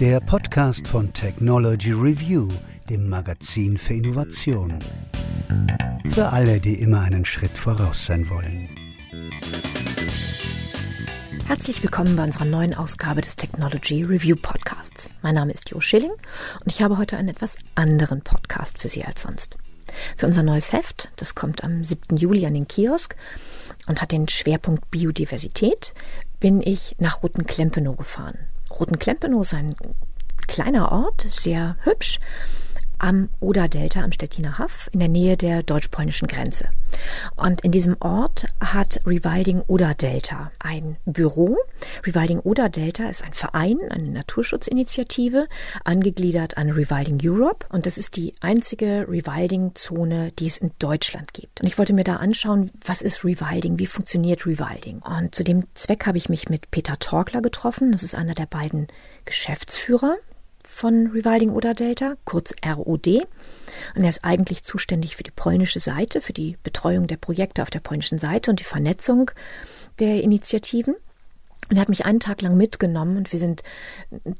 Der Podcast von Technology Review, dem Magazin für Innovation. Für alle, die immer einen Schritt voraus sein wollen. Herzlich willkommen bei unserer neuen Ausgabe des Technology Review Podcasts. Mein Name ist Jo Schilling und ich habe heute einen etwas anderen Podcast für Sie als sonst. Für unser neues Heft, das kommt am 7. Juli an den Kiosk und hat den Schwerpunkt Biodiversität, bin ich nach Rotenklempenow gefahren. Rotenklempenow ist ein kleiner Ort, sehr hübsch, am Oder-Delta am Stettiner Haff in der Nähe der deutsch-polnischen Grenze. Und in diesem Ort hat Rewilding Oder-Delta ein Büro. Rewilding Oder-Delta ist ein Verein, eine Naturschutzinitiative, angegliedert an Rewilding Europe. Und das ist die einzige Rewilding-Zone, die es in Deutschland gibt. Und ich wollte mir da anschauen, was ist Rewilding, wie funktioniert Rewilding. Und zu dem Zweck habe ich mich mit Peter Torkler getroffen. Das ist einer der beiden Geschäftsführer von Rewilding Oder Delta, kurz ROD. Und er ist eigentlich zuständig für die polnische Seite, für die Betreuung der Projekte auf der polnischen Seite und die Vernetzung der Initiativen. Und er hat mich einen Tag lang mitgenommen und wir sind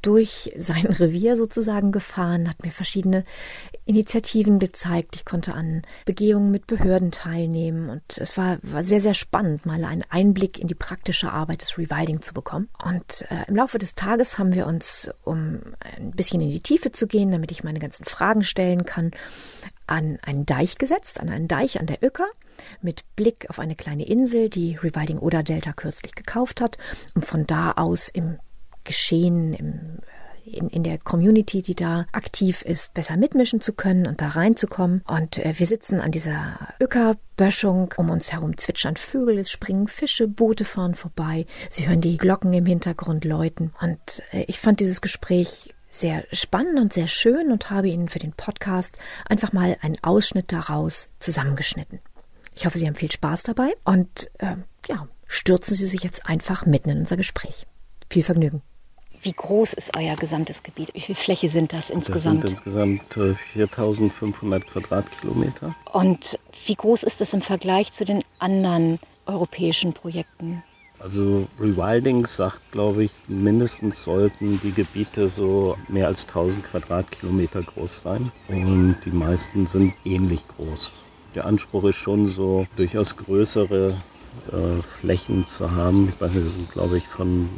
durch sein Revier sozusagen gefahren, hat mir verschiedene Initiativen gezeigt. Ich konnte an Begehungen mit Behörden teilnehmen und es war, war sehr, sehr spannend, mal einen Einblick in die praktische Arbeit des Rewilding zu bekommen. Und äh, im Laufe des Tages haben wir uns, um ein bisschen in die Tiefe zu gehen, damit ich meine ganzen Fragen stellen kann, an einen Deich gesetzt, an einen Deich an der Öcker mit Blick auf eine kleine Insel, die Rewilding Oder Delta kürzlich gekauft hat, um von da aus im Geschehen, im in, in der Community, die da aktiv ist, besser mitmischen zu können und da reinzukommen. Und äh, wir sitzen an dieser Öckerböschung. Um uns herum zwitschern Vögel, es springen Fische, Boote fahren vorbei. Sie hören die Glocken im Hintergrund läuten. Und äh, ich fand dieses Gespräch sehr spannend und sehr schön und habe Ihnen für den Podcast einfach mal einen Ausschnitt daraus zusammengeschnitten. Ich hoffe, Sie haben viel Spaß dabei und äh, ja, stürzen Sie sich jetzt einfach mitten in unser Gespräch. Viel Vergnügen. Wie groß ist euer gesamtes Gebiet? Wie viel Fläche sind das insgesamt? Das sind insgesamt 4500 äh, Quadratkilometer. Und wie groß ist das im Vergleich zu den anderen europäischen Projekten? Also Rewilding sagt, glaube ich, mindestens sollten die Gebiete so mehr als 1000 Quadratkilometer groß sein. Und die meisten sind ähnlich groß der Anspruch ist schon so durchaus größere äh, Flächen zu haben. Ich weiß nicht, wir sind glaube ich von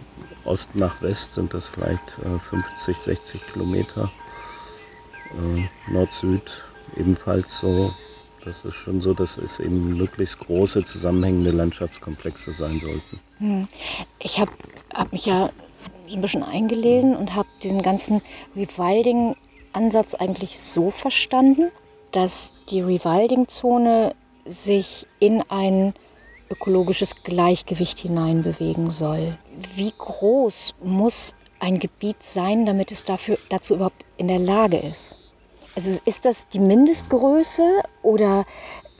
Ost nach West sind das vielleicht äh, 50, 60 Kilometer. Äh, Nord-Süd ebenfalls so. Das ist schon so, dass es eben möglichst große zusammenhängende Landschaftskomplexe sein sollten. Hm. Ich habe hab mich ja ein bisschen eingelesen und habe diesen ganzen Rewilding-Ansatz eigentlich so verstanden, dass die Rewilding-Zone sich in ein ökologisches Gleichgewicht hineinbewegen soll. Wie groß muss ein Gebiet sein, damit es dafür, dazu überhaupt in der Lage ist? Also ist das die Mindestgröße oder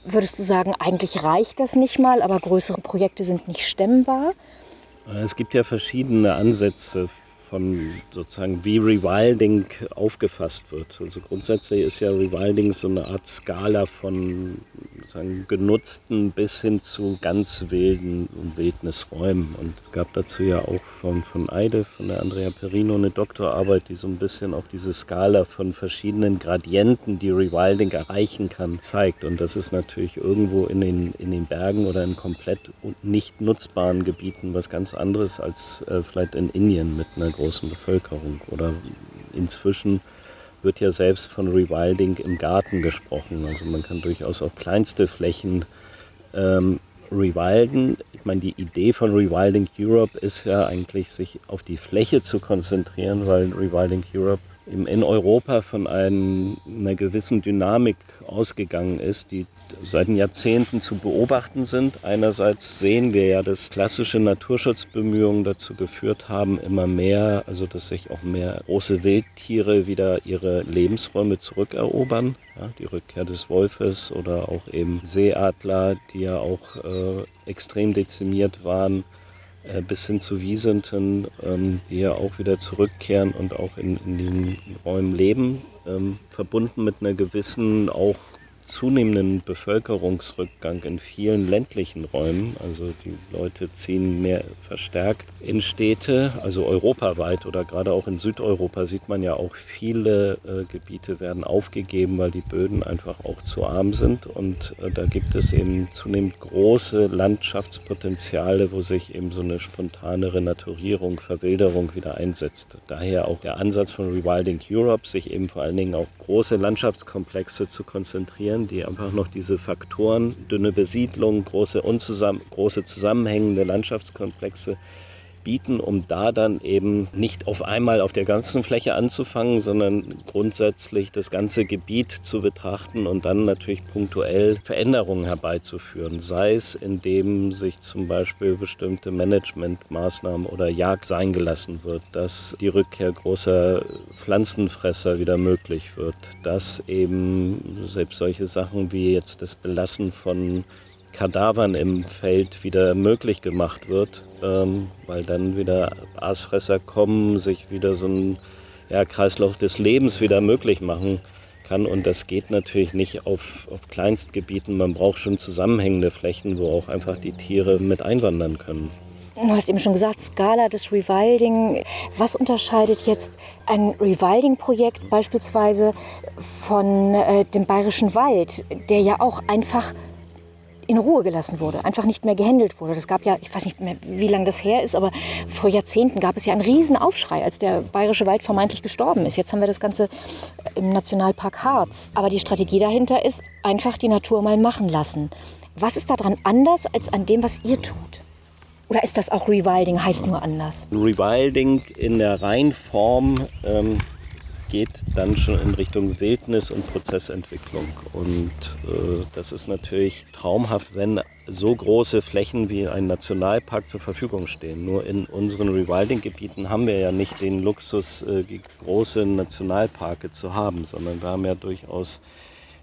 würdest du sagen, eigentlich reicht das nicht mal, aber größere Projekte sind nicht stemmbar? Es gibt ja verschiedene Ansätze von sozusagen wie Rewilding aufgefasst wird. Also grundsätzlich ist ja Rewilding so eine Art Skala von sozusagen genutzten bis hin zu ganz wilden und Wildnisräumen. Und es gab dazu ja auch von, von Eide, von der Andrea Perino, eine Doktorarbeit, die so ein bisschen auch diese Skala von verschiedenen Gradienten, die Rewilding erreichen kann, zeigt. Und das ist natürlich irgendwo in den, in den Bergen oder in komplett nicht nutzbaren Gebieten was ganz anderes als äh, vielleicht in Indien mit einer großen Bevölkerung. Oder inzwischen wird ja selbst von Rewilding im Garten gesprochen. Also man kann durchaus auch kleinste Flächen ähm, rewilden. Ich meine, die Idee von Rewilding Europe ist ja eigentlich, sich auf die Fläche zu konzentrieren, weil Rewilding Europe in Europa von einer gewissen Dynamik ausgegangen ist, die seit Jahrzehnten zu beobachten sind. Einerseits sehen wir ja, dass klassische Naturschutzbemühungen dazu geführt haben, immer mehr, also dass sich auch mehr große Wildtiere wieder ihre Lebensräume zurückerobern. Ja, die Rückkehr des Wolfes oder auch eben Seeadler, die ja auch äh, extrem dezimiert waren bis hin zu Wiesenten, ähm, die ja auch wieder zurückkehren und auch in, in den Räumen leben, ähm, verbunden mit einer gewissen auch zunehmenden Bevölkerungsrückgang in vielen ländlichen Räumen. Also die Leute ziehen mehr verstärkt in Städte, also europaweit oder gerade auch in Südeuropa sieht man ja auch viele äh, Gebiete werden aufgegeben, weil die Böden einfach auch zu arm sind. Und äh, da gibt es eben zunehmend große Landschaftspotenziale, wo sich eben so eine spontane Renaturierung, Verwilderung wieder einsetzt. Daher auch der Ansatz von Rewilding Europe, sich eben vor allen Dingen auf große Landschaftskomplexe zu konzentrieren die einfach noch diese Faktoren, dünne Besiedlung, große, unzusammen, große zusammenhängende Landschaftskomplexe bieten, um da dann eben nicht auf einmal auf der ganzen Fläche anzufangen, sondern grundsätzlich das ganze Gebiet zu betrachten und dann natürlich punktuell Veränderungen herbeizuführen. Sei es, indem sich zum Beispiel bestimmte Managementmaßnahmen oder Jagd sein gelassen wird, dass die Rückkehr großer Pflanzenfresser wieder möglich wird, dass eben selbst solche Sachen wie jetzt das Belassen von Kadavern im Feld wieder möglich gemacht wird, ähm, weil dann wieder Aasfresser kommen, sich wieder so ein ja, Kreislauf des Lebens wieder möglich machen kann. Und das geht natürlich nicht auf, auf Kleinstgebieten. Man braucht schon zusammenhängende Flächen, wo auch einfach die Tiere mit einwandern können. Du hast eben schon gesagt, Skala des Rewilding. Was unterscheidet jetzt ein Rewilding-Projekt beispielsweise von äh, dem Bayerischen Wald, der ja auch einfach in Ruhe gelassen wurde, einfach nicht mehr gehandelt wurde. Das gab ja, ich weiß nicht mehr, wie lange das her ist, aber vor Jahrzehnten gab es ja einen riesen Aufschrei, als der bayerische Wald vermeintlich gestorben ist. Jetzt haben wir das Ganze im Nationalpark Harz. Aber die Strategie dahinter ist, einfach die Natur mal machen lassen. Was ist daran anders als an dem, was ihr tut? Oder ist das auch Rewilding, heißt nur anders? Rewilding in der Reinform ähm, geht dann schon in Richtung Wildnis und Prozessentwicklung. Und äh, das ist natürlich traumhaft, wenn so große Flächen wie ein Nationalpark zur Verfügung stehen. Nur in unseren Rewilding-Gebieten haben wir ja nicht den Luxus, äh, große Nationalparke zu haben, sondern wir haben ja durchaus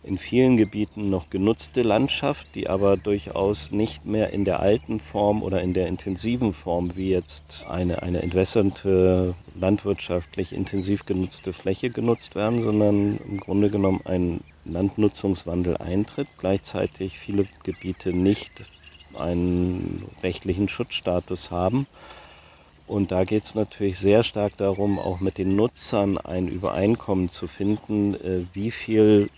in vielen Gebieten noch genutzte Landschaft, die aber durchaus nicht mehr in der alten Form oder in der intensiven Form wie jetzt eine, eine entwässernde, landwirtschaftlich intensiv genutzte Fläche genutzt werden, sondern im Grunde genommen ein Landnutzungswandel eintritt, gleichzeitig viele Gebiete nicht einen rechtlichen Schutzstatus haben. Und da geht es natürlich sehr stark darum, auch mit den Nutzern ein Übereinkommen zu finden, äh, wie viel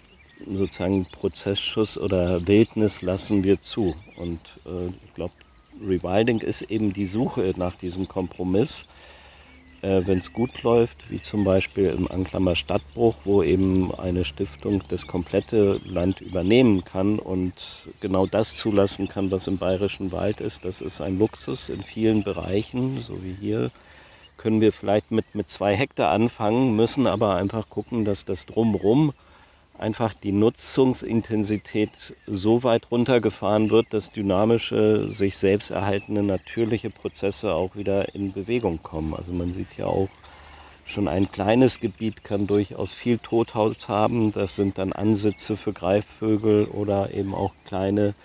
sozusagen Prozessschuss oder Wildnis lassen wir zu. Und äh, ich glaube, Rewilding ist eben die Suche nach diesem Kompromiss. Äh, Wenn es gut läuft, wie zum Beispiel im Anklammer Stadtbruch, wo eben eine Stiftung das komplette Land übernehmen kann und genau das zulassen kann, was im bayerischen Wald ist. Das ist ein Luxus in vielen Bereichen, so wie hier können wir vielleicht mit, mit zwei Hektar anfangen, müssen aber einfach gucken, dass das drumrum einfach die Nutzungsintensität so weit runtergefahren wird, dass dynamische, sich selbst erhaltende natürliche Prozesse auch wieder in Bewegung kommen. Also man sieht ja auch, schon ein kleines Gebiet kann durchaus viel Totholz haben. Das sind dann Ansitze für Greifvögel oder eben auch kleine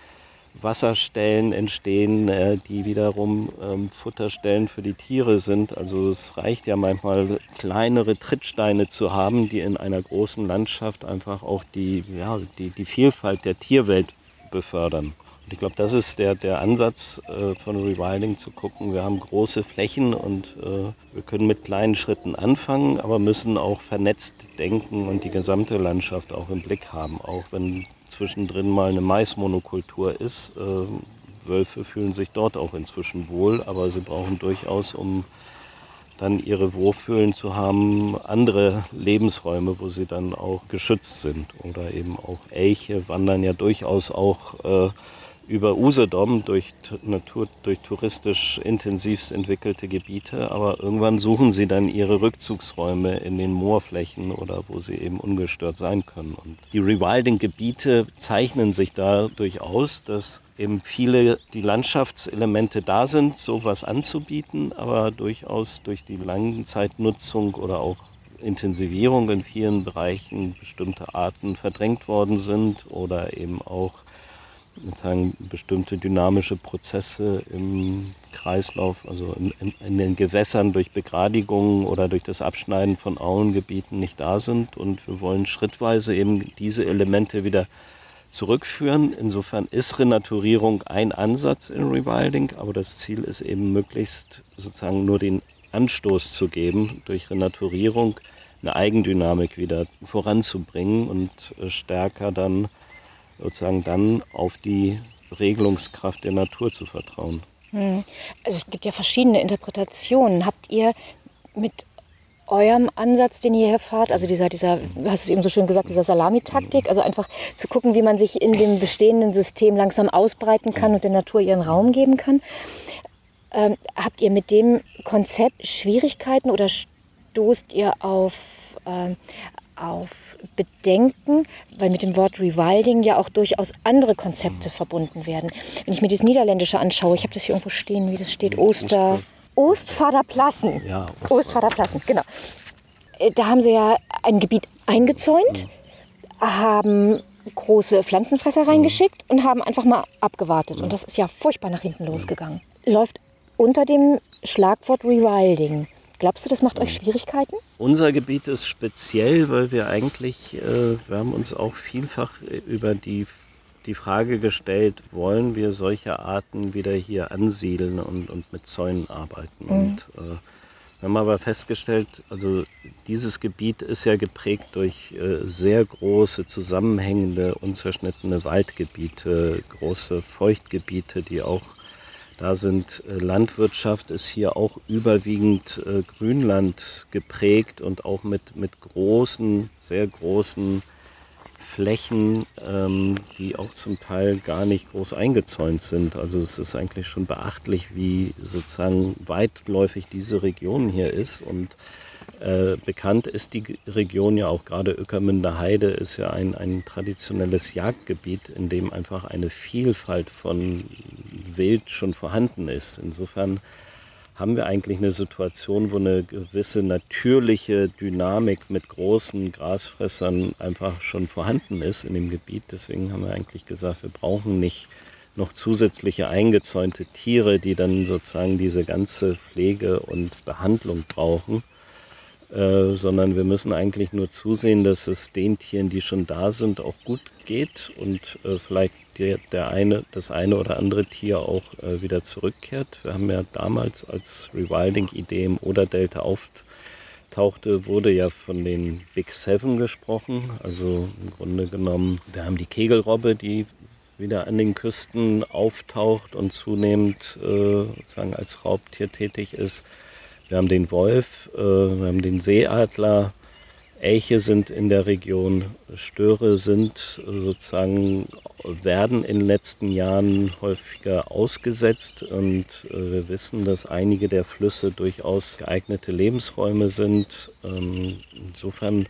Wasserstellen entstehen, äh, die wiederum ähm, Futterstellen für die Tiere sind. Also es reicht ja manchmal kleinere Trittsteine zu haben, die in einer großen Landschaft einfach auch die, ja, die, die Vielfalt der Tierwelt befördern. Und ich glaube, das ist der, der Ansatz äh, von Rewilding zu gucken. Wir haben große Flächen und äh, wir können mit kleinen Schritten anfangen, aber müssen auch vernetzt denken und die gesamte Landschaft auch im Blick haben. Auch wenn zwischendrin mal eine Maismonokultur ist. Äh, Wölfe fühlen sich dort auch inzwischen wohl, aber sie brauchen durchaus, um dann ihre Wohlfühlen zu haben, andere Lebensräume, wo sie dann auch geschützt sind. Oder eben auch Elche wandern ja durchaus auch äh, über Usedom durch, Natur, durch touristisch intensivst entwickelte Gebiete, aber irgendwann suchen sie dann ihre Rückzugsräume in den Moorflächen oder wo sie eben ungestört sein können. Und die Rewilding-Gebiete zeichnen sich dadurch aus, dass eben viele die Landschaftselemente da sind, sowas anzubieten, aber durchaus durch die Langzeitnutzung oder auch Intensivierung in vielen Bereichen bestimmte Arten verdrängt worden sind oder eben auch sagen, bestimmte dynamische Prozesse im Kreislauf, also in, in, in, den Gewässern durch Begradigungen oder durch das Abschneiden von Auengebieten nicht da sind. Und wir wollen schrittweise eben diese Elemente wieder zurückführen. Insofern ist Renaturierung ein Ansatz in Rewilding, aber das Ziel ist eben möglichst sozusagen nur den Anstoß zu geben, durch Renaturierung eine Eigendynamik wieder voranzubringen und äh, stärker dann sozusagen dann auf die Regelungskraft der Natur zu vertrauen. Hm. Also es gibt ja verschiedene Interpretationen. Habt ihr mit eurem Ansatz, den ihr hier fahrt, also dieser, dieser, du hast es eben so schön gesagt, dieser Salamitaktik, also einfach zu gucken, wie man sich in dem bestehenden System langsam ausbreiten kann und der Natur ihren Raum geben kann. Ähm, habt ihr mit dem Konzept Schwierigkeiten oder stoßt ihr auf, äh, auf Bedenken, weil mit dem Wort Rewilding ja auch durchaus andere Konzepte verbunden werden. Wenn ich mir das Niederländische anschaue, ich habe das hier irgendwo stehen, wie das steht, Oster, Ostvaterplassen. Ja, Ostvaterplassen, genau. Äh, da haben sie ja ein Gebiet eingezäunt, haben große Pflanzenfresser reingeschickt und haben einfach mal abgewartet. Und das ist ja furchtbar nach hinten losgegangen. Läuft unter dem Schlagwort Rewilding. Glaubst du, das macht euch Schwierigkeiten? Unser Gebiet ist speziell, weil wir eigentlich, äh, wir haben uns auch vielfach über die, die Frage gestellt, wollen wir solche Arten wieder hier ansiedeln und, und mit Zäunen arbeiten. Mhm. Und äh, wir haben aber festgestellt, also dieses Gebiet ist ja geprägt durch äh, sehr große, zusammenhängende, unzerschnittene Waldgebiete, große Feuchtgebiete, die auch da sind äh, Landwirtschaft ist hier auch überwiegend äh, Grünland geprägt und auch mit, mit großen, sehr großen Flächen, ähm, die auch zum Teil gar nicht groß eingezäunt sind. Also es ist eigentlich schon beachtlich, wie sozusagen weitläufig diese Region hier ist und äh, bekannt ist die Region ja auch gerade Öckermünder Heide ist ja ein, ein traditionelles Jagdgebiet, in dem einfach eine Vielfalt von Wild schon vorhanden ist. Insofern haben wir eigentlich eine Situation, wo eine gewisse natürliche Dynamik mit großen Grasfressern einfach schon vorhanden ist in dem Gebiet. Deswegen haben wir eigentlich gesagt, wir brauchen nicht noch zusätzliche eingezäunte Tiere, die dann sozusagen diese ganze Pflege und Behandlung brauchen. Äh, sondern wir müssen eigentlich nur zusehen, dass es den Tieren, die schon da sind, auch gut geht und äh, vielleicht der, der eine, das eine oder andere Tier auch äh, wieder zurückkehrt. Wir haben ja damals, als Rewilding-Idee im Oder-Delta auftauchte, wurde ja von den Big Seven gesprochen. Also im Grunde genommen, wir haben die Kegelrobbe, die wieder an den Küsten auftaucht und zunehmend äh, sozusagen als Raubtier tätig ist. Wir haben den Wolf, äh, wir haben den Seeadler, Elche sind in der Region, Störe sind äh, sozusagen, werden in den letzten Jahren häufiger ausgesetzt und äh, wir wissen, dass einige der Flüsse durchaus geeignete Lebensräume sind. Ähm, insofern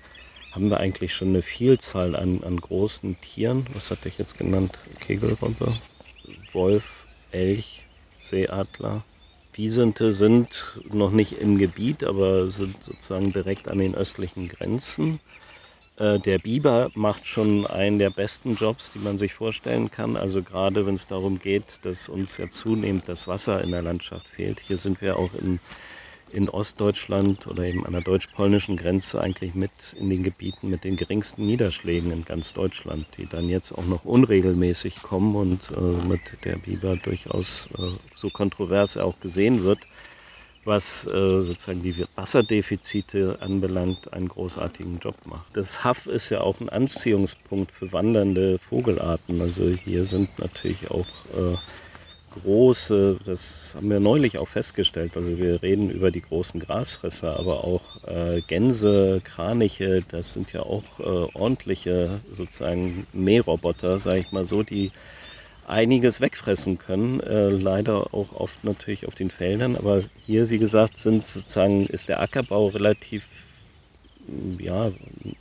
haben wir eigentlich schon eine Vielzahl an, an großen Tieren. Was hatte ich jetzt genannt? Kegelrobbe, Wolf, Elch, Seeadler. Wiesente sind noch nicht im Gebiet, aber sind sozusagen direkt an den östlichen Grenzen. Äh, der Biber macht schon einen der besten Jobs, die man sich vorstellen kann. Also gerade wenn es darum geht, dass uns ja zunehmend das Wasser in der Landschaft fehlt. Hier sind wir auch in in Ostdeutschland oder eben an der deutsch-polnischen Grenze eigentlich mit in den Gebieten mit den geringsten Niederschlägen in ganz Deutschland, die dann jetzt auch noch unregelmäßig kommen und äh, mit der Biber durchaus äh, so kontrovers auch gesehen wird, was äh, sozusagen die Wasserdefizite anbelangt, einen großartigen Job macht. Das Haff ist ja auch ein Anziehungspunkt für wandernde Vogelarten. Also hier sind natürlich auch äh, große, das haben wir neulich auch festgestellt, also wir reden über die großen Grasfresser, aber auch äh, Gänse, Kraniche, das sind ja auch äh, ordentliche sozusagen Mähroboter, sage ich mal so, die einiges wegfressen können, äh, leider auch oft natürlich auf den Feldern, aber hier, wie gesagt, sind sozusagen, ist der Ackerbau relativ ja,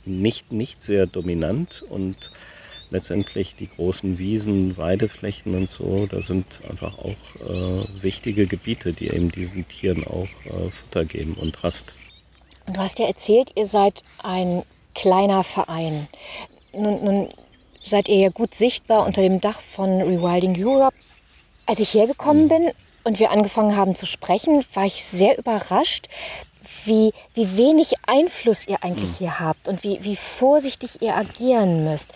nicht, nicht sehr dominant und letztendlich die großen Wiesen, Weideflächen und so, da sind einfach auch äh, wichtige Gebiete, die eben diesen Tieren auch äh, Futter geben und Rast. Du hast ja erzählt, ihr seid ein kleiner Verein. Nun, nun seid ihr ja gut sichtbar unter dem Dach von Rewilding Europe. Als ich hergekommen mhm. bin und wir angefangen haben zu sprechen, war ich sehr überrascht, wie, wie wenig Einfluss ihr eigentlich mhm. hier habt und wie, wie vorsichtig ihr agieren müsst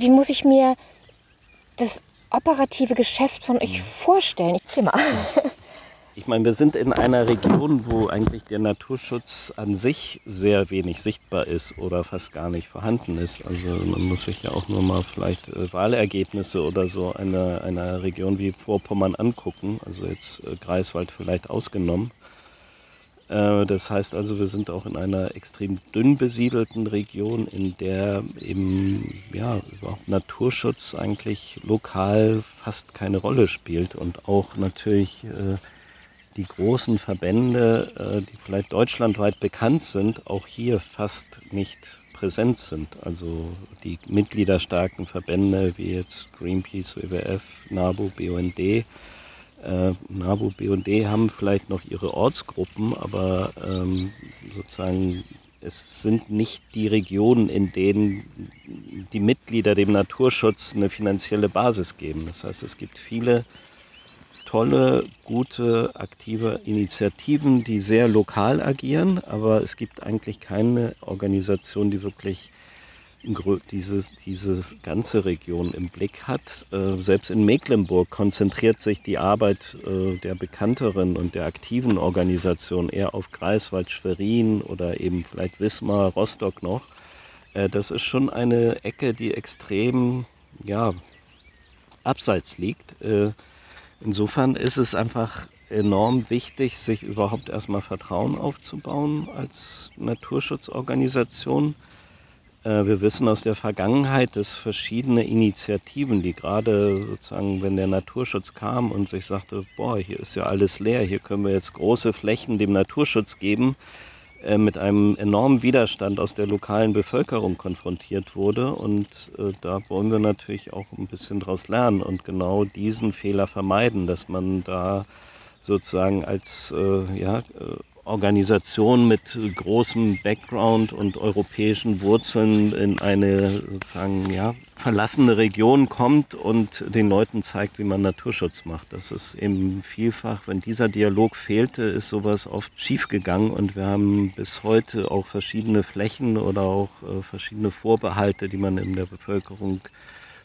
wie muss ich mir das operative Geschäft von euch vorstellen? Ich mal. Ich meine, wir sind in einer Region, wo eigentlich der Naturschutz an sich sehr wenig sichtbar ist oder fast gar nicht vorhanden ist. Also man muss sich ja auch nur mal vielleicht äh, Wahlergebnisse oder so einer, einer Region wie Vorpommern angucken. Also jetzt äh, Greifswald vielleicht ausgenommen. Äh, das heißt also, wir sind auch in einer extrem dünn besiedelten Region, in der eben ja, überhaupt Naturschutz eigentlich lokal fast keine Rolle spielt und auch natürlich äh, die großen Verbände, äh, die vielleicht deutschlandweit bekannt sind, auch hier fast nicht präsent sind. Also die mitgliederstarken Verbände wie jetzt Greenpeace, WWF, NABU, BUND. Äh, NABU, BUND haben vielleicht noch ihre Ortsgruppen, aber ähm, sozusagen es sind nicht die Regionen, in denen die Mitglieder dem Naturschutz eine finanzielle Basis geben. Das heißt, es gibt viele tolle, gute, aktive Initiativen, die sehr lokal agieren, aber es gibt eigentlich keine Organisation, die wirklich dieses, diese ganze Region im Blick hat. Äh, selbst in Mecklenburg konzentriert sich die Arbeit äh, der bekannteren und der aktiven Organisation eher auf Greifswald, Schwerin oder eben vielleicht Wismar, Rostock noch. Äh, das ist schon eine Ecke, die extrem ja, abseits liegt. Insofern ist es einfach enorm wichtig, sich überhaupt erstmal Vertrauen aufzubauen als Naturschutzorganisation. Äh, wir wissen aus der Vergangenheit, dass verschiedene Initiativen, die gerade sozusagen, wenn der Naturschutz kam und sich sagte, boah, hier ist ja alles leer, hier können wir jetzt große Flächen dem Naturschutz geben, äh, mit einem enormen Widerstand aus der lokalen Bevölkerung konfrontiert wurde. Und äh, da wollen wir natürlich auch ein bisschen daraus lernen und genau diesen Fehler vermeiden, dass man da sozusagen als ja, Organisation mit großem Background und europäischen Wurzeln in eine sozusagen ja, verlassene Region kommt und den Leuten zeigt, wie man Naturschutz macht. Das ist eben vielfach, wenn dieser Dialog fehlte, ist sowas oft schiefgegangen und wir haben bis heute auch verschiedene Flächen oder auch äh, verschiedene Vorbehalte, die man in der Bevölkerung hört,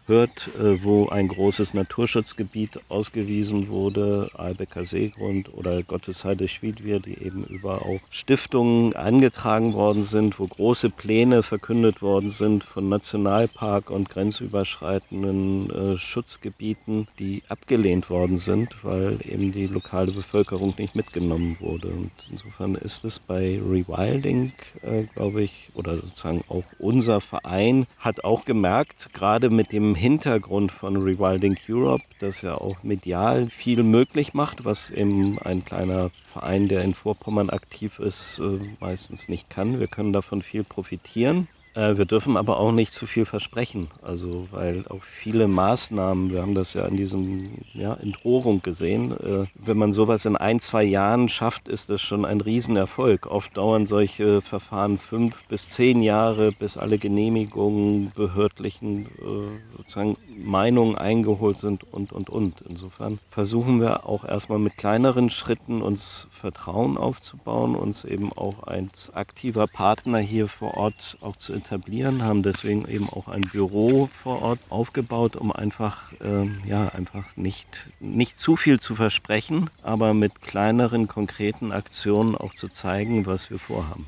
äh, wo ein großes Naturschutzgebiet ausgewiesen wurde, Albecker Seegrund oder Gottesheide Schwiedwir, die eben über auch Stiftungen angetragen worden sind, wo große Pläne verkündet worden sind von Nationalpark und grenzüberschreitenden äh, Schutzgebieten, die abgelehnt worden sind, weil eben die lokale Bevölkerung nicht mitgenommen wurde. Und insofern ist es bei Rewilding, äh, glaube ich, oder sozusagen auch unser Verein hat auch gemerkt, gerade mit dem Hintergrund von Rewilding Europe, das ja auch medial viel möglich macht, was eben ein kleiner Verein, der in Vorpommern aktiv ist, äh, meistens nicht kann. Wir können davon viel profitieren. Äh, wir dürfen aber auch nicht zu viel versprechen. Also, weil auch viele Maßnahmen, wir haben das ja in diesem ja, Entrohrung gesehen, äh, wenn man sowas in ein, zwei Jahren schafft, ist das schon ein Riesenerfolg. Oft dauern solche Verfahren fünf bis zehn Jahre, bis alle Genehmigungen, behördlichen äh, sozusagen Meinungen eingeholt sind und, und, und. Insofern versuchen wir auch erstmal mit kleineren Schritten uns Vertrauen aufzubauen, uns eben auch als aktiver Partner hier vor Ort auch zu etablieren, haben deswegen eben auch ein Büro vor Ort aufgebaut, um einfach, ähm, ja, einfach nicht, nicht zu viel zu versprechen, aber mit kleineren, konkreten Aktionen auch zu zeigen, was wir vorhaben.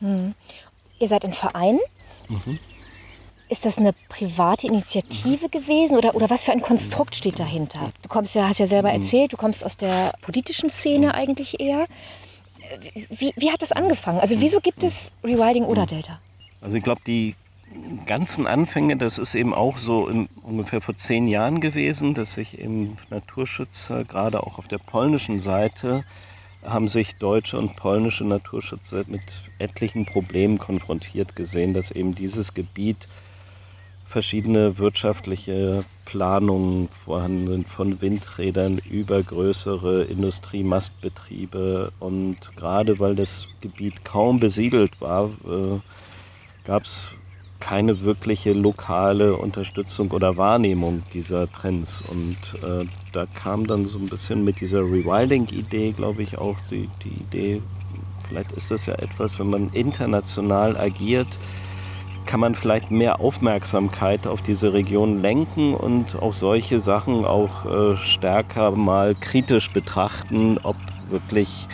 Hm. Ihr seid ein Verein? Mhm. Ist das eine private Initiative gewesen oder, oder was für ein Konstrukt steht dahinter? Du kommst ja, hast ja selber mhm. erzählt, du kommst aus der politischen Szene mhm. eigentlich eher. Wie, wie hat das angefangen? Also wieso gibt es Rewilding oder Delta? Also ich glaube, die ganzen Anfänge, das ist eben auch so in, ungefähr vor zehn Jahren gewesen, dass sich eben Naturschützer, gerade auch auf der polnischen Seite, haben sich deutsche und polnische Naturschützer mit etlichen Problemen konfrontiert gesehen, dass eben dieses Gebiet verschiedene wirtschaftliche Planungen vorhanden sind, von Windrädern über größere Industriemastbetriebe. Und gerade weil das Gebiet kaum besiedelt war, äh, gab es keine wirkliche lokale Unterstützung oder Wahrnehmung dieser Trends. Und äh, da kam dann so ein bisschen mit dieser Rewilding-Idee, glaube ich, auch die, die Idee, vielleicht ist das ja etwas, wenn man international agiert, kann man vielleicht mehr Aufmerksamkeit auf diese Region lenken und auch solche Sachen auch äh, stärker mal kritisch betrachten, ob wirklich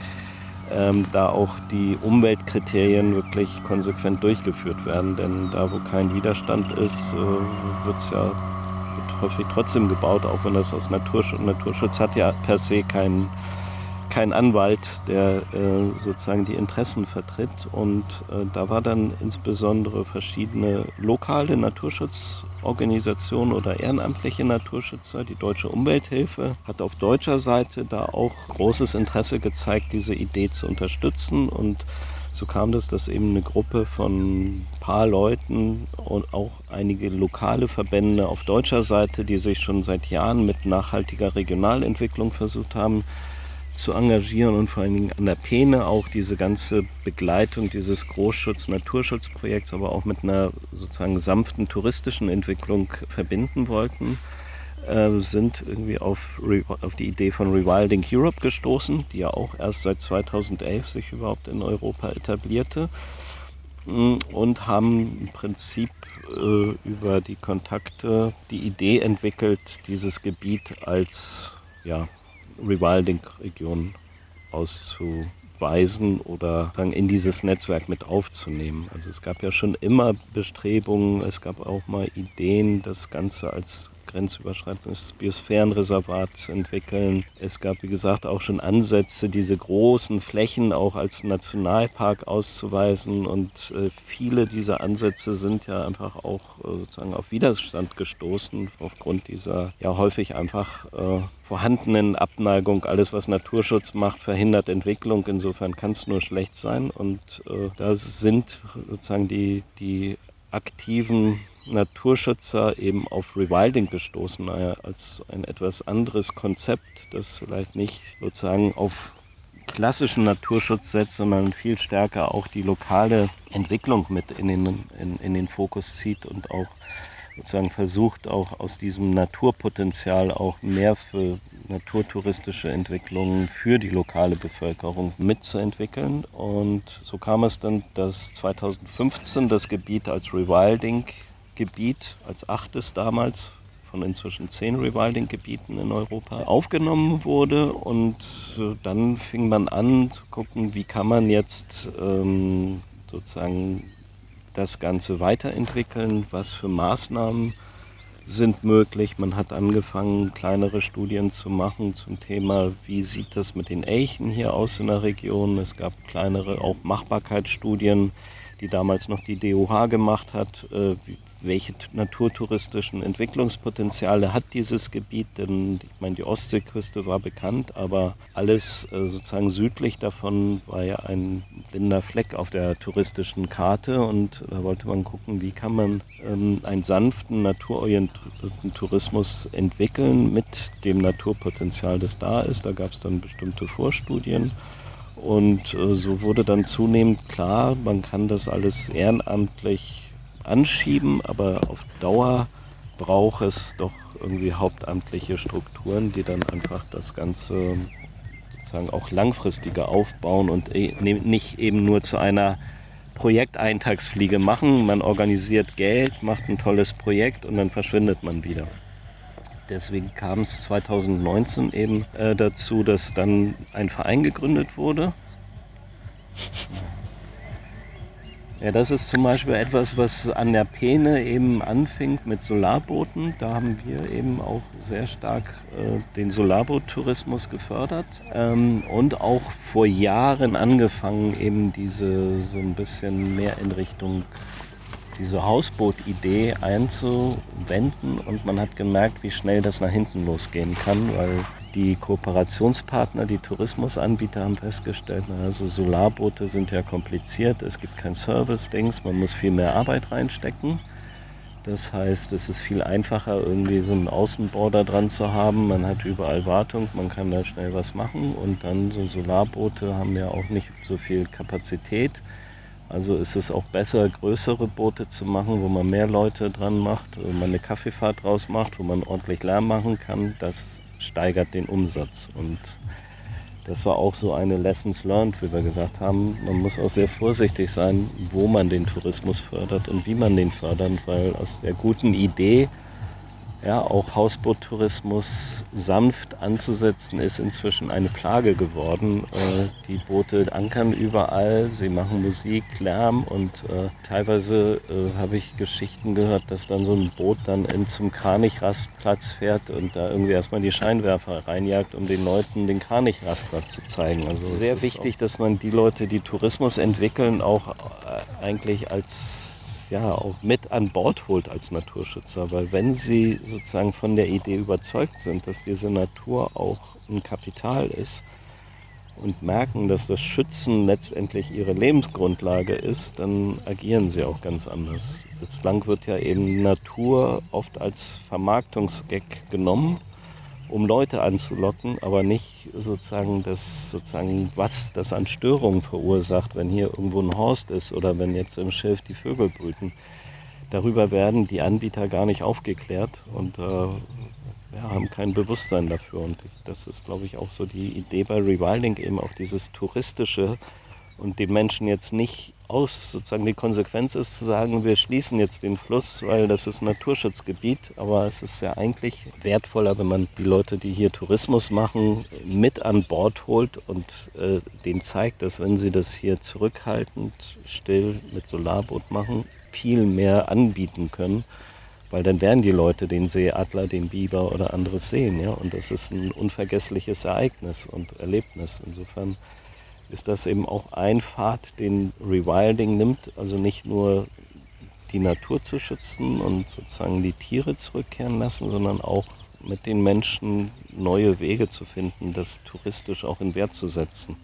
ähm, da auch die Umweltkriterien wirklich konsequent durchgeführt werden. Denn da, wo kein Widerstand ist, äh, wird es ja häufig trotzdem gebaut, auch wenn das aus Naturschutz, Naturschutz hat ja per se keinen kein Anwalt, der äh, sozusagen die Interessen vertritt. Und äh, da war dann insbesondere verschiedene lokale Naturschutzorganisationen oder ehrenamtliche Naturschützer. Die Deutsche Umwelthilfe hat auf deutscher Seite da auch großes Interesse gezeigt, diese Idee zu unterstützen. Und so kam das, dass eben eine Gruppe von ein paar Leuten und auch einige lokale Verbände auf deutscher Seite, die sich schon seit Jahren mit nachhaltiger Regionalentwicklung versucht haben, zu engagieren und vor allen Dingen an der Peene auch diese ganze Begleitung dieses Großschutz-Naturschutzprojekts, aber auch mit einer sozusagen sanften touristischen Entwicklung verbinden wollten, äh, sind irgendwie auf, auf die Idee von Rewilding Europe gestoßen, die ja auch erst seit 2011 sich überhaupt in Europa etablierte mm, und haben im Prinzip äh, über die Kontakte die Idee entwickelt, dieses Gebiet als ja, Rewilding-Region auszuweisen oder in dieses Netzwerk mit aufzunehmen. Also es gab ja schon immer Bestrebungen, es gab auch mal Ideen, das Ganze als grenzüberschreitendes Biosphärenreservat entwickeln. Es gab, wie gesagt, auch schon Ansätze, diese großen Flächen auch als Nationalpark auszuweisen. Und äh, viele dieser Ansätze sind ja einfach auch äh, sozusagen auf Widerstand gestoßen aufgrund dieser ja häufig einfach äh, vorhandenen Abneigung. Alles, was Naturschutz macht, verhindert Entwicklung. Insofern kann es nur schlecht sein. Und äh, da sind sozusagen die, die aktiven Naturschützer eben auf Rewilding gestoßen, als ein etwas anderes Konzept, das vielleicht nicht sozusagen auf klassischen Naturschutz setzt, sondern viel stärker auch die lokale Entwicklung mit in den, in, in den Fokus zieht und auch sozusagen versucht, auch aus diesem Naturpotenzial auch mehr für naturtouristische Entwicklungen für die lokale Bevölkerung mitzuentwickeln. Und so kam es dann, dass 2015 das Gebiet als Rewilding Gebiet als achtes damals von inzwischen zehn Rewilding-Gebieten in Europa aufgenommen wurde. Und äh, dann fing man an zu gucken, wie kann man jetzt ähm, sozusagen das Ganze weiterentwickeln, was für Maßnahmen sind möglich. Man hat angefangen, kleinere Studien zu machen zum Thema, wie sieht das mit den Elchen hier aus in der Region. Es gab kleinere auch Machbarkeitsstudien, die damals noch die DOH gemacht hat, äh, welche naturtouristischen Entwicklungspotenziale hat dieses Gebiet, denn ich meine, die Ostseeküste war bekannt, aber alles äh, sozusagen südlich davon war ja ein blinder Fleck auf der touristischen Karte und da wollte man gucken, wie kann man ähm, einen sanften, naturorientierten Tourismus entwickeln mit dem Naturpotenzial, das da ist. Da gab es dann bestimmte Vorstudien. Und äh, so wurde dann zunehmend klar, man kann das alles ehrenamtlich anschieben, aber auf Dauer braucht es doch irgendwie hauptamtliche Strukturen, die dann einfach das Ganze sozusagen auch langfristiger aufbauen und e, ne, nicht eben nur zu einer Projekteintagsfliege machen. Man organisiert Geld, macht ein tolles Projekt und dann verschwindet man wieder. Deswegen kam es 2019 eben äh, dazu, dass dann ein Verein gegründet wurde. Ja, das ist zum Beispiel etwas, was an der Peene eben anfing mit Solarbooten. Da haben wir eben auch sehr stark äh, den Solarboot-Tourismus gefördert ähm, und auch vor Jahren angefangen, eben diese so ein bisschen mehr in Richtung diese Hausboot-Idee einzuwenden und man hat gemerkt, wie schnell das nach hinten losgehen kann, weil die Kooperationspartner, die Tourismusanbieter haben festgestellt, also Solarboote sind ja kompliziert, es gibt kein Service-Dings, man muss viel mehr Arbeit reinstecken. Das heißt, es ist viel einfacher, irgendwie so einen Außenborder dran zu haben. Man hat überall Wartung, man kann da schnell was machen. Und dann so Solarboote haben ja auch nicht so viel Kapazität. Also ist es auch besser, größere Boote zu machen, wo man mehr Leute dran macht, wo man eine Kaffeefahrt draus macht, wo man ordentlich Lärm machen kann. Das steigert den Umsatz. Und das war auch so eine Lessons learned, wie wir gesagt haben. Man muss auch sehr vorsichtig sein, wo man den Tourismus fördert und wie man den fördert, weil aus der guten Idee ja, auch Hausboottourismus sanft anzusetzen, ist inzwischen eine Plage geworden. Äh, die Boote ankern überall, sie machen Musik, Lärm und äh, teilweise äh, habe ich Geschichten gehört, dass dann so ein Boot dann in, zum Kranichrastplatz fährt und da irgendwie erstmal die Scheinwerfer reinjagt, um den Leuten den Kranichrastplatz zu zeigen. Also sehr wichtig, dass man die Leute, die Tourismus entwickeln, auch äh, eigentlich als ja auch mit an Bord holt als Naturschützer, weil wenn sie sozusagen von der Idee überzeugt sind, dass diese Natur auch ein Kapital ist und merken, dass das Schützen letztendlich ihre Lebensgrundlage ist, dann agieren sie auch ganz anders. Bislang wird ja eben Natur oft als Vermarktungsgag genommen um Leute anzulocken, aber nicht sozusagen das, sozusagen, was das an Störungen verursacht, wenn hier irgendwo ein Horst ist oder wenn jetzt im Schilf die Vögel brüten. Darüber werden die Anbieter gar nicht aufgeklärt und äh, ja, haben kein Bewusstsein dafür. Und das ist, glaube ich, auch so die Idee bei Rewilding, eben auch dieses touristische und den Menschen jetzt nicht aus. Sozusagen die Konsequenz ist zu sagen, wir schließen jetzt den Fluss, weil das ist Naturschutzgebiet. Aber es ist ja eigentlich wertvoller, wenn man die Leute, die hier Tourismus machen, mit an Bord holt und äh, denen zeigt, dass wenn sie das hier zurückhaltend, still mit Solarboot machen, viel mehr anbieten können. Weil dann werden die Leute den Seeadler, den Biber oder anderes sehen. Ja? Und das ist ein unvergessliches Ereignis und Erlebnis. Insofern ist das eben auch ein Pfad, den Rewilding nimmt, also nicht nur die Natur zu schützen und sozusagen die Tiere zurückkehren lassen, sondern auch mit den Menschen neue Wege zu finden, das touristisch auch in Wert zu setzen.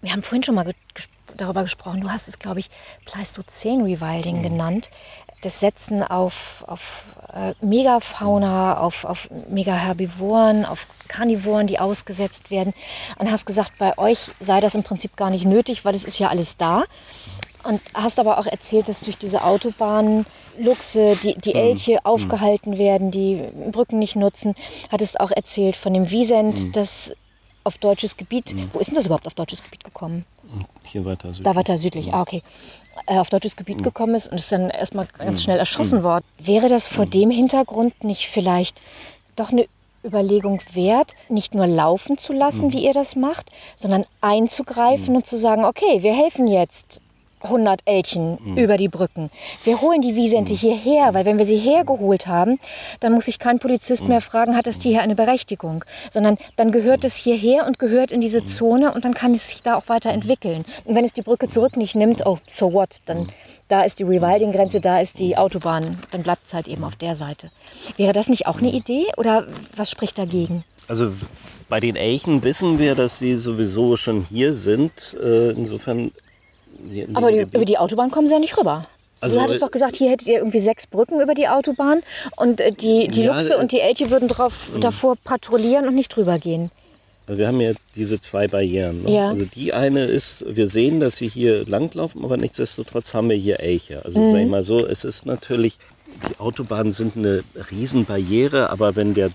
Wir haben vorhin schon mal ges darüber gesprochen. Du hast es, glaube ich, Pleistozän Rewilding mhm. genannt das Setzen auf, auf äh, Megafauna, auf, auf Megaherbivoren, auf Karnivoren, die ausgesetzt werden. Und hast gesagt, bei euch sei das im Prinzip gar nicht nötig, weil es ist ja alles da. Und hast aber auch erzählt, dass durch diese Autobahnen Luchse, die, die mhm. Elche mhm. aufgehalten werden, die Brücken nicht nutzen. Hattest auch erzählt von dem Wiesent, mhm. das auf deutsches Gebiet. Mhm. Wo ist denn das überhaupt auf deutsches Gebiet gekommen? Hier weiter südlich. Da weiter südlich, mhm. ah, okay. Äh, auf deutsches Gebiet mhm. gekommen ist und ist dann erstmal ganz mhm. schnell erschossen mhm. worden. Wäre das vor mhm. dem Hintergrund nicht vielleicht doch eine Überlegung wert, nicht nur laufen zu lassen, wie ihr das macht, sondern einzugreifen und zu sagen, okay, wir helfen jetzt 100 Elchen mhm. über die Brücken. Wir holen die Wiesente mhm. hierher, weil wenn wir sie hergeholt haben, dann muss sich kein Polizist mhm. mehr fragen, hat das Tier hier eine Berechtigung, sondern dann gehört es hierher und gehört in diese mhm. Zone und dann kann es sich da auch weiterentwickeln. Und wenn es die Brücke zurück nicht nimmt, oh, so what, dann mhm. da ist die Rewilding-Grenze, da ist die Autobahn, dann bleibt es halt eben auf der Seite. Wäre das nicht auch eine Idee oder was spricht dagegen? Also bei den Elchen wissen wir, dass sie sowieso schon hier sind. Äh, insofern aber die, über die Autobahn kommen sie ja nicht rüber. Also, du hattest doch gesagt, hier hättet ihr irgendwie sechs Brücken über die Autobahn und äh, die, die ja, Luchse und die Elche würden drauf, mh. davor patrouillieren und nicht drüber gehen. Also wir haben ja diese zwei Barrieren. Ne? Ja. Also die eine ist, wir sehen, dass sie hier langlaufen, aber nichtsdestotrotz haben wir hier Elche. Also mhm. sag ich mal so, es ist natürlich, die Autobahnen sind eine Riesenbarriere, aber wenn der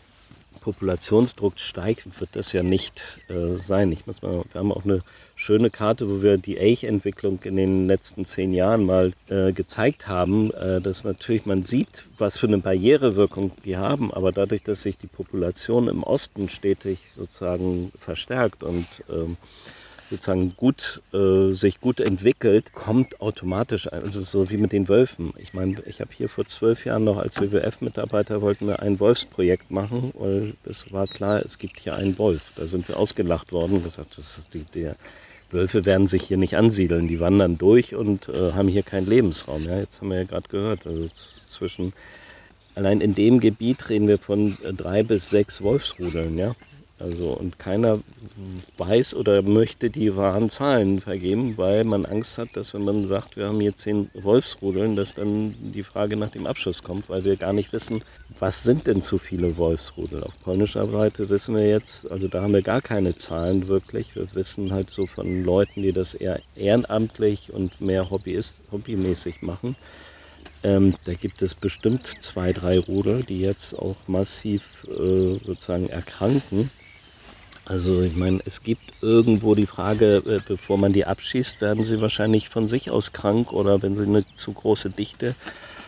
Populationsdruck steigt, wird das ja nicht äh, sein. Ich muss mal, wir haben auch eine schöne Karte, wo wir die Elchentwicklung in den letzten zehn Jahren mal äh, gezeigt haben, äh, dass natürlich man sieht, was für eine Barrierewirkung die haben, aber dadurch, dass sich die Population im Osten stetig sozusagen verstärkt und ähm, sozusagen gut, äh, sich gut entwickelt, kommt automatisch, also so wie mit den Wölfen. Ich meine, ich habe hier vor zwölf Jahren noch als WWF-Mitarbeiter wollten wir ein Wolfsprojekt machen, weil es war klar, es gibt hier einen Wolf. Da sind wir ausgelacht worden und gesagt, das ist die, der Wölfe werden sich hier nicht ansiedeln, die wandern durch und äh, haben hier keinen Lebensraum. Ja, jetzt haben wir ja gerade gehört, also zwischen allein in dem Gebiet reden wir von äh, drei bis sechs Wolfsrudeln, ja. Also und keiner weiß oder möchte die wahren Zahlen vergeben, weil man Angst hat, dass wenn man sagt, wir haben hier zehn Wolfsrudeln, dass dann die Frage nach dem Abschuss kommt, weil wir gar nicht wissen, was sind denn zu viele Wolfsrudel. Auf polnischer Seite wissen wir jetzt, also da haben wir gar keine Zahlen wirklich. Wir wissen halt so von Leuten, die das eher ehrenamtlich und mehr Hobbyist, hobbymäßig machen. Ähm, da gibt es bestimmt zwei, drei Rudel, die jetzt auch massiv äh, sozusagen erkranken Also ich meine, es gibt irgendwo die Frage, äh, bevor man die abschießt, werden sie wahrscheinlich von sich aus krank oder wenn sie eine zu große Dichte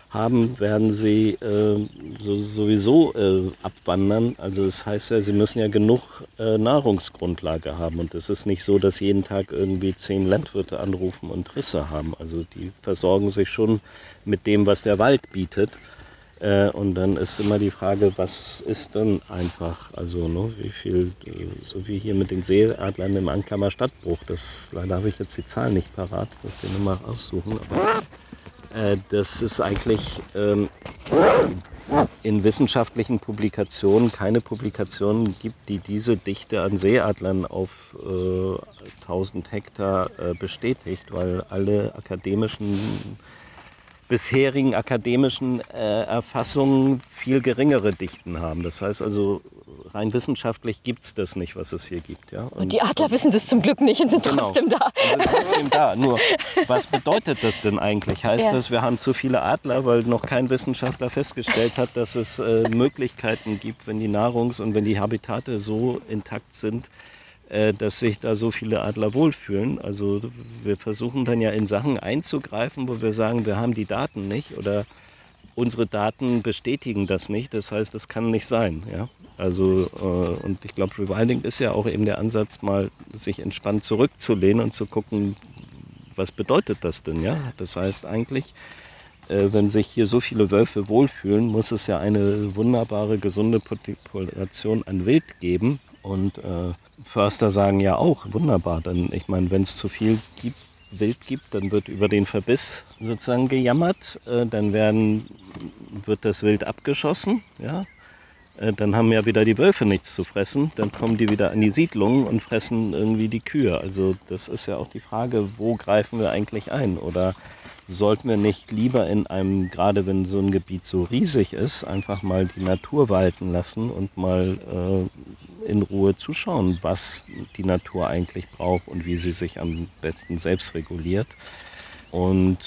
haben, werden sie äh, so, sowieso äh, abwandern. Also das heißt ja, sie müssen ja genug äh, Nahrungsgrundlage haben. Und es ist nicht so, dass jeden Tag irgendwie zehn Landwirte anrufen und Risse haben. Also die versorgen sich schon mit dem, was der Wald bietet. Äh, und dann ist immer die Frage, was ist dann einfach, also ne, wie viel, so wie hier mit den Seeadlern im Anklammer Stadtbruch, das, leider habe ich jetzt die Zahlen nicht parat, muss den nochmal raussuchen, aber äh, dass es eigentlich ähm, in wissenschaftlichen Publikationen keine Publikationen gibt, die diese Dichte an Seeadlern auf äh, 1000 Hektar äh, bestätigt, weil alle akademischen bisherigen akademischen äh, Erfassungen viel geringere Dichten haben. Das heißt also, rein wissenschaftlich gibt es das nicht, was es hier gibt. Ja? Und, und die Adler wissen das zum Glück nicht und sind genau, trotzdem da. Sind trotzdem da. Nur, was bedeutet das denn eigentlich? Heißt ja. das, wir haben zu viele Adler, weil noch kein Wissenschaftler festgestellt hat, dass es äh, Möglichkeiten gibt, wenn die Nahrungs- und wenn die Habitate so intakt sind, dass sich da so viele Adler wohlfühlen. Also wir versuchen dann ja in Sachen einzugreifen, wo wir sagen, wir haben die Daten nicht oder unsere Daten bestätigen das nicht. Das heißt, es kann nicht sein. Ja? Also äh, und ich glaube, Rewilding ist ja auch eben der Ansatz, mal sich entspannt zurückzulehnen und zu gucken, was bedeutet das denn? Ja, das heißt eigentlich, äh, wenn sich hier so viele Wölfe wohlfühlen, muss es ja eine wunderbare, gesunde Population an Wild geben, und äh, Förster sagen ja auch, wunderbar, dann, ich meine, wenn es zu viel gibt, Wild gibt, dann wird über den Verbiss sozusagen gejammert, äh, dann werden, wird das Wild abgeschossen, ja, äh, dann haben ja wieder die Wölfe nichts zu fressen, dann kommen die wieder an die Siedlungen und fressen irgendwie die Kühe. Also das ist ja auch die Frage, wo greifen wir eigentlich ein? Oder sollten wir nicht lieber in einem, gerade wenn so ein Gebiet so riesig ist, einfach mal die Natur walten lassen und mal äh, in Ruhe zuschauen, was die Natur eigentlich braucht und wie sie sich am besten selbst reguliert. Und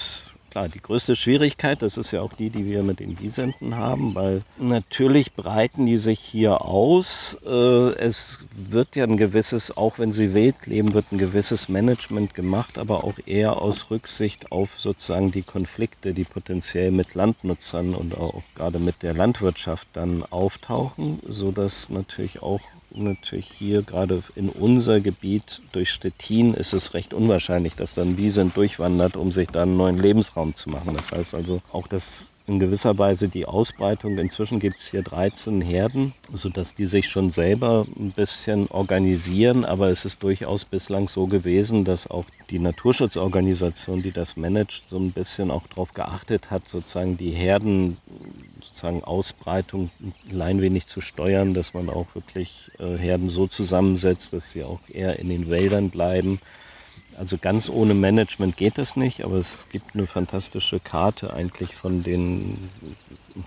Klar, die größte Schwierigkeit, das ist ja auch die, die wir mit den Wiesenten haben, weil natürlich breiten die sich hier aus. Äh, es wird ja ein gewisses, auch wenn sie wild leben, wird ein gewisses Management gemacht, aber auch eher aus Rücksicht auf sozusagen die Konflikte, die potenziell mit Landnutzern und auch gerade mit der Landwirtschaft dann auftauchen, sodass natürlich auch natürlich hier gerade in unser Gebiet durch Stettin ist es recht unwahrscheinlich, dass dann Wiesent durchwandert, um sich da einen neuen Lebensraum zu machen. Das heißt also auch, dass in gewisser Weise die Ausbreitung. Inzwischen gibt es hier 13 Herden, sodass die sich schon selber ein bisschen organisieren. Aber es ist durchaus bislang so gewesen, dass auch die Naturschutzorganisation, die das managt, so ein bisschen auch darauf geachtet hat, sozusagen die Herden sozusagen Ausbreitung ein klein wenig zu steuern, dass man auch wirklich äh, Herden so zusammensetzt, dass sie auch eher in den Wäldern bleiben. Also ganz ohne Management geht das nicht, aber es gibt eine fantastische Karte eigentlich von denen,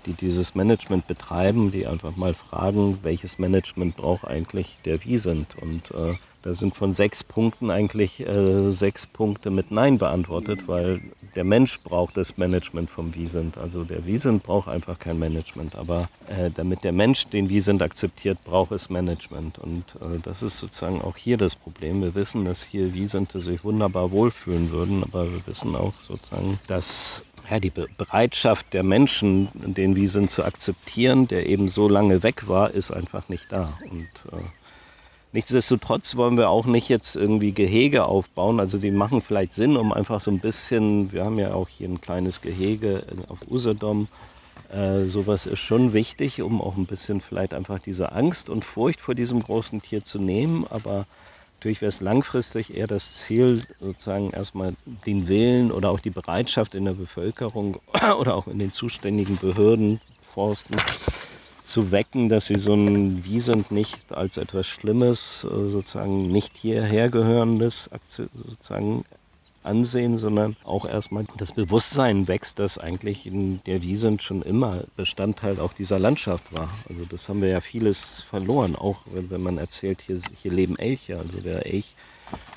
die dieses Management betreiben, die einfach mal fragen, welches Management braucht eigentlich der Wiesent. Und äh, da sind von sechs Punkten eigentlich äh, sechs Punkte mit Nein beantwortet, weil der Mensch braucht das Management vom Wiesent. Also der Wiesent braucht einfach kein Management. Aber äh, damit der Mensch den Wiesent akzeptiert, braucht es Management. Und äh, das ist sozusagen auch hier das Problem. Wir wissen, dass hier Wiesente sich wunderbar wohlfühlen würden, aber wir wissen auch sozusagen, dass ja, die Bereitschaft der Menschen, den Wiesent zu akzeptieren, der eben so lange weg war, ist einfach nicht da. Und äh, Nichtsdestotrotz wollen wir auch nicht jetzt irgendwie Gehege aufbauen. Also die machen vielleicht Sinn, um einfach so ein bisschen, wir haben ja auch hier ein kleines Gehege auf Usedom. Äh, sowas ist schon wichtig, um auch ein bisschen vielleicht einfach diese Angst und Furcht vor diesem großen Tier zu nehmen. Aber natürlich wäre es langfristig eher das Ziel, sozusagen erstmal den Willen oder auch die Bereitschaft in der Bevölkerung oder auch in den zuständigen Behörden, Forsten, zu wecken, dass sie so ein Wiesent nicht als etwas Schlimmes, äh, sozusagen nicht hierher gehörendes sozusagen ansehen, sondern auch erstmal das Bewusstsein wächst, dass eigentlich der Wiesent schon immer Bestandteil auch dieser Landschaft war. Also das haben wir ja vieles verloren, auch wenn, wenn man erzählt, hier, hier leben Elche. Also der Elch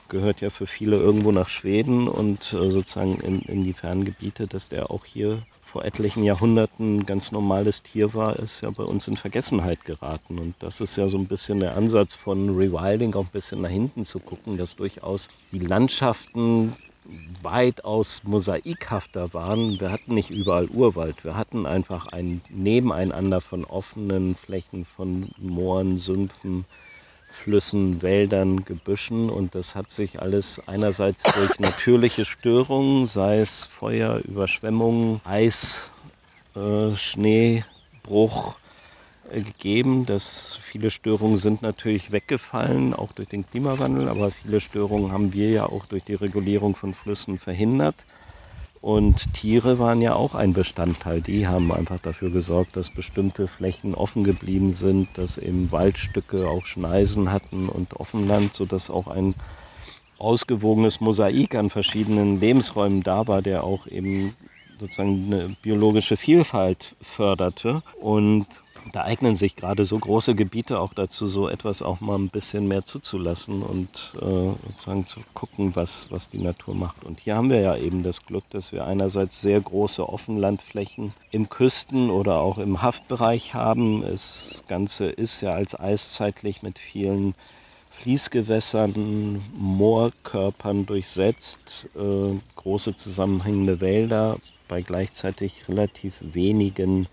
gehört ja für viele irgendwo nach Schweden und äh, sozusagen in, in die Ferngebiete, dass der auch hier vor etlichen Jahrhunderten ganz normales Tier war, ist ja bei uns in Vergessenheit geraten. Und das ist ja so ein bisschen der Ansatz von Rewilding, auch ein bisschen nach hinten zu gucken, dass durchaus die Landschaften weitaus mosaikhafter waren. Wir hatten nicht überall Urwald. Wir hatten einfach ein Nebeneinander von offenen Flächen, von Mooren, Sümpfen, Flüssen, Wäldern, Gebüschen. Und das hat sich alles einerseits durch natürliche Störungen, sei es Feuer, Überschwemmungen, Eis, äh, Schneebruch, äh, gegeben. Dass viele Störungen sind natürlich weggefallen, auch durch den Klimawandel, aber viele Störungen haben wir ja auch durch die Regulierung von Flüssen verhindert. Und Tiere waren ja auch ein Bestandteil. Die haben einfach dafür gesorgt, dass bestimmte Flächen offen geblieben sind, dass eben Waldstücke auch Schneisen hatten und Offenland, sodass auch ein ausgewogenes Mosaik an verschiedenen Lebensräumen da war, der auch eben sozusagen eine biologische Vielfalt förderte. Und da eignen sich gerade so große Gebiete auch dazu, so etwas auch mal ein bisschen mehr zuzulassen und äh, sozusagen zu gucken, was, was die Natur macht. Und hier haben wir ja eben das Glück, dass wir einerseits sehr große Offenlandflächen im Küsten- oder auch im Haftbereich haben. Das Ganze ist ja als eiszeitlich mit vielen Fließgewässern, Moorkörpern durchsetzt, äh, große zusammenhängende Wälder bei gleichzeitig relativ wenigen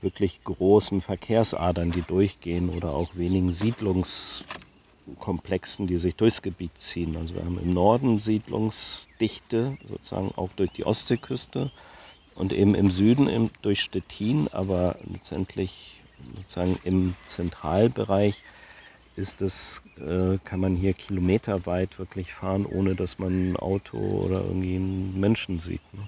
wirklich großen Verkehrsadern, die durchgehen oder auch wenigen Siedlungskomplexen, die sich durchs Gebiet ziehen. Also wir haben im Norden Siedlungsdichte, sozusagen auch durch die Ostseeküste und eben im Süden durch Stettin, aber letztendlich sozusagen im Zentralbereich ist es, äh, kann man hier kilometerweit wirklich fahren, ohne dass man ein Auto oder irgendwie einen Menschen sieht. Ne?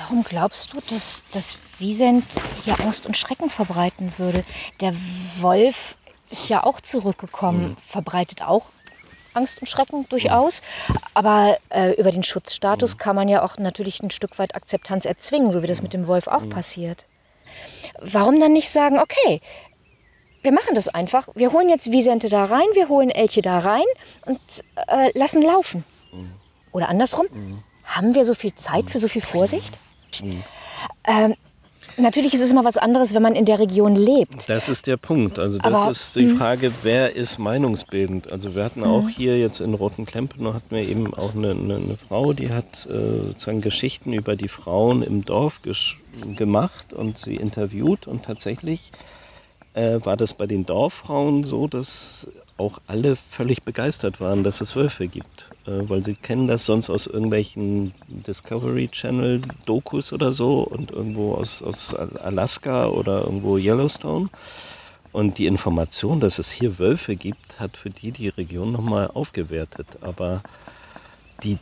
Warum glaubst du, dass das Wiesent hier Angst und Schrecken verbreiten würde? Der Wolf ist ja auch zurückgekommen, mhm. verbreitet auch Angst und Schrecken durchaus. Mhm. Aber äh, über den Schutzstatus mhm. kann man ja auch natürlich ein Stück weit Akzeptanz erzwingen, so wie das mit dem Wolf auch mhm. passiert. Warum dann nicht sagen, okay, wir machen das einfach. Wir holen jetzt Wiesente da rein, wir holen Elche da rein und äh, lassen laufen. Oder andersrum, haben wir so viel Zeit für so viel Vorsicht? Mhm. Ähm, natürlich ist es immer was anderes, wenn man in der Region lebt. Das ist der Punkt. Also das Aber, ist die mhm. Frage, wer ist meinungsbildend? Also wir hatten auch mhm. hier jetzt in Roten Klempen hatten wir eben auch eine, eine, eine Frau, die hat äh, sozusagen Geschichten über die Frauen im Dorf gemacht und sie interviewt und tatsächlich äh, war das bei den Dorffrauen so, dass auch alle völlig begeistert waren, dass es Wölfe gibt. Äh, weil sie kennen das sonst aus irgendwelchen Discovery Channel Dokus oder so und irgendwo aus, aus Alaska oder irgendwo Yellowstone. Und die Information, dass es hier Wölfe gibt, hat für die die Region nochmal aufgewertet. Aber die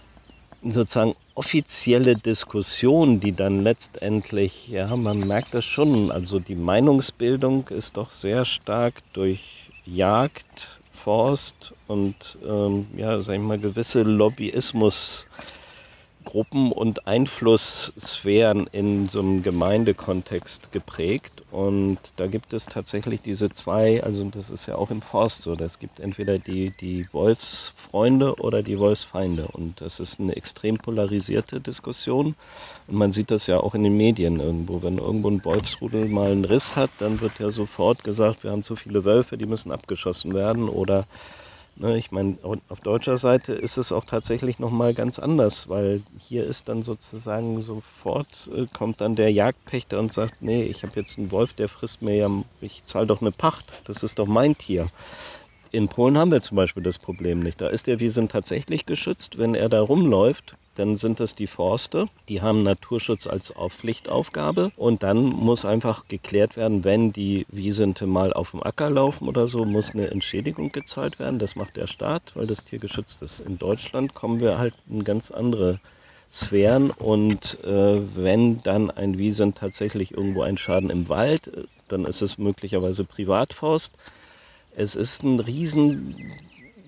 sozusagen offizielle Diskussion, die dann letztendlich, ja, man merkt das schon, also die Meinungsbildung ist doch sehr stark durch Jagd, Forst und ähm, ja, sag ich mal, gewisse Lobbyismus Gruppen und Einflusssphären in so einem Gemeindekontext geprägt. Und da gibt es tatsächlich diese zwei, also das ist ja auch im Forst so, es gibt entweder die, die Wolfsfreunde oder die Wolfsfeinde. Und das ist eine extrem polarisierte Diskussion. Und man sieht das ja auch in den Medien irgendwo. Wenn irgendwo ein Wolfsrudel mal einen Riss hat, dann wird ja sofort gesagt, wir haben zu viele Wölfe, die müssen abgeschossen werden. Oder ich meine, auf deutscher Seite ist es auch tatsächlich nochmal ganz anders, weil hier ist dann sozusagen sofort, äh, kommt dann der Jagdpächter und sagt, nee, ich habe jetzt einen Wolf, der frisst mir ja, ich zahle doch eine Pacht, das ist doch mein Tier. In Polen haben wir zum Beispiel das Problem nicht. Da ist der Wiesen tatsächlich geschützt, wenn er da rumläuft dann sind das die Forste. Die haben Naturschutz als Pflichtaufgabe. Und dann muss einfach geklärt werden, wenn die Wiesente mal auf dem Acker laufen oder so, muss eine Entschädigung gezahlt werden. Das macht der Staat, weil das Tier geschützt ist. In Deutschland kommen wir halt in ganz andere Sphären. Und äh, wenn dann ein Wiesent tatsächlich irgendwo einen Schaden im Wald, äh, dann ist es möglicherweise Privatforst. Es ist ein riesen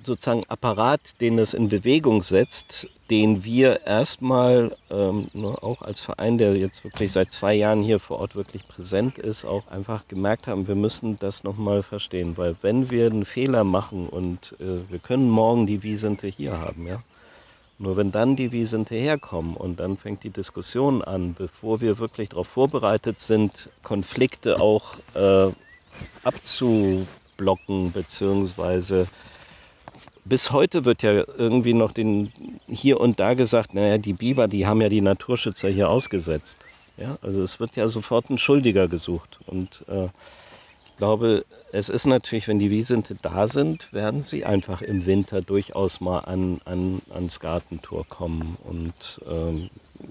sozusagen Apparat, den es in Bewegung setzt, den wir erstmal ähm, ne, auch als Verein, der jetzt wirklich seit zwei Jahren hier vor Ort wirklich präsent ist, auch einfach gemerkt haben, wir müssen das nochmal verstehen. Weil wenn wir einen Fehler machen und äh, wir können morgen die Wiesente hier haben, ja, Nur wenn dann die Wiese hinterherkommen und dann fängt die Diskussion an, bevor wir wirklich darauf vorbereitet sind, Konflikte auch äh, abzublocken, beziehungsweise bis heute wird ja irgendwie noch den, hier und da gesagt, naja, die Biber, die haben ja die Naturschützer hier ausgesetzt. Ja, also es wird ja sofort ein Schuldiger gesucht. Und äh, ich glaube, es ist natürlich, wenn die Wiesente da sind, werden sie einfach im Winter durchaus mal an, an, ans Gartentor kommen und ähm,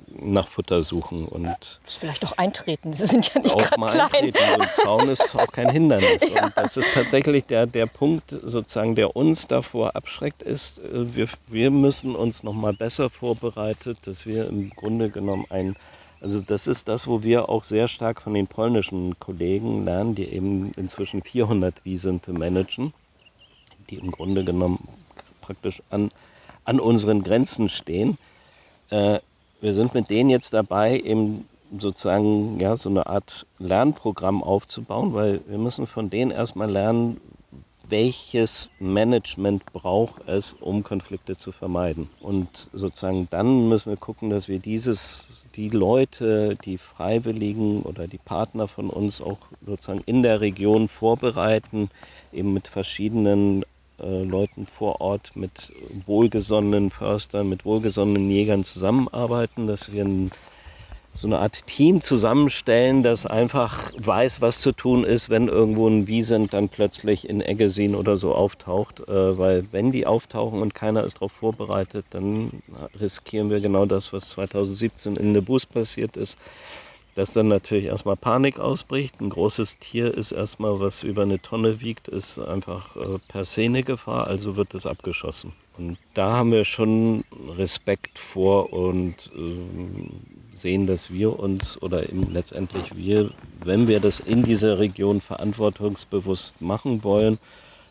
nach Futter suchen. Und vielleicht auch eintreten, sie sind ja nicht auch mal klein. Eintreten. Und Zaun ist auch kein Hindernis. ja. Und das ist tatsächlich der, der Punkt, sozusagen, der uns davor abschreckt, ist, äh, wir, wir müssen uns noch mal besser vorbereitet, dass wir im Grunde genommen ein also das ist das, wo wir auch sehr stark von den polnischen Kollegen lernen, die eben inzwischen 400 Wiesente managen, die im Grunde genommen praktisch an, an unseren Grenzen stehen. Äh, wir sind mit denen jetzt dabei, eben sozusagen ja, so eine Art Lernprogramm aufzubauen, weil wir müssen von denen erstmal lernen, welches Management braucht es, um Konflikte zu vermeiden. Und sozusagen dann müssen wir gucken, dass wir dieses, die Leute, die Freiwilligen oder die Partner von uns auch sozusagen in der Region vorbereiten, eben mit verschiedenen äh, Leuten vor Ort, mit wohlgesonnenen Förstern, mit wohlgesonnenen Jägern zusammenarbeiten, dass wir ein so eine Art Team zusammenstellen, das einfach weiß, was zu tun ist, wenn irgendwo ein Wiesent dann plötzlich in Eggesin oder so auftaucht. Äh, weil wenn die auftauchen und keiner ist darauf vorbereitet, dann riskieren wir genau das, was 2017 in Nebus passiert ist, dass dann natürlich erstmal Panik ausbricht. Ein großes Tier ist erstmal, was über eine Tonne wiegt, ist einfach äh, per se eine Gefahr, also wird es abgeschossen. Und da haben wir schon Respekt vor und äh, sehen, dass wir uns oder letztendlich wir, wenn wir das in dieser Region verantwortungsbewusst machen wollen,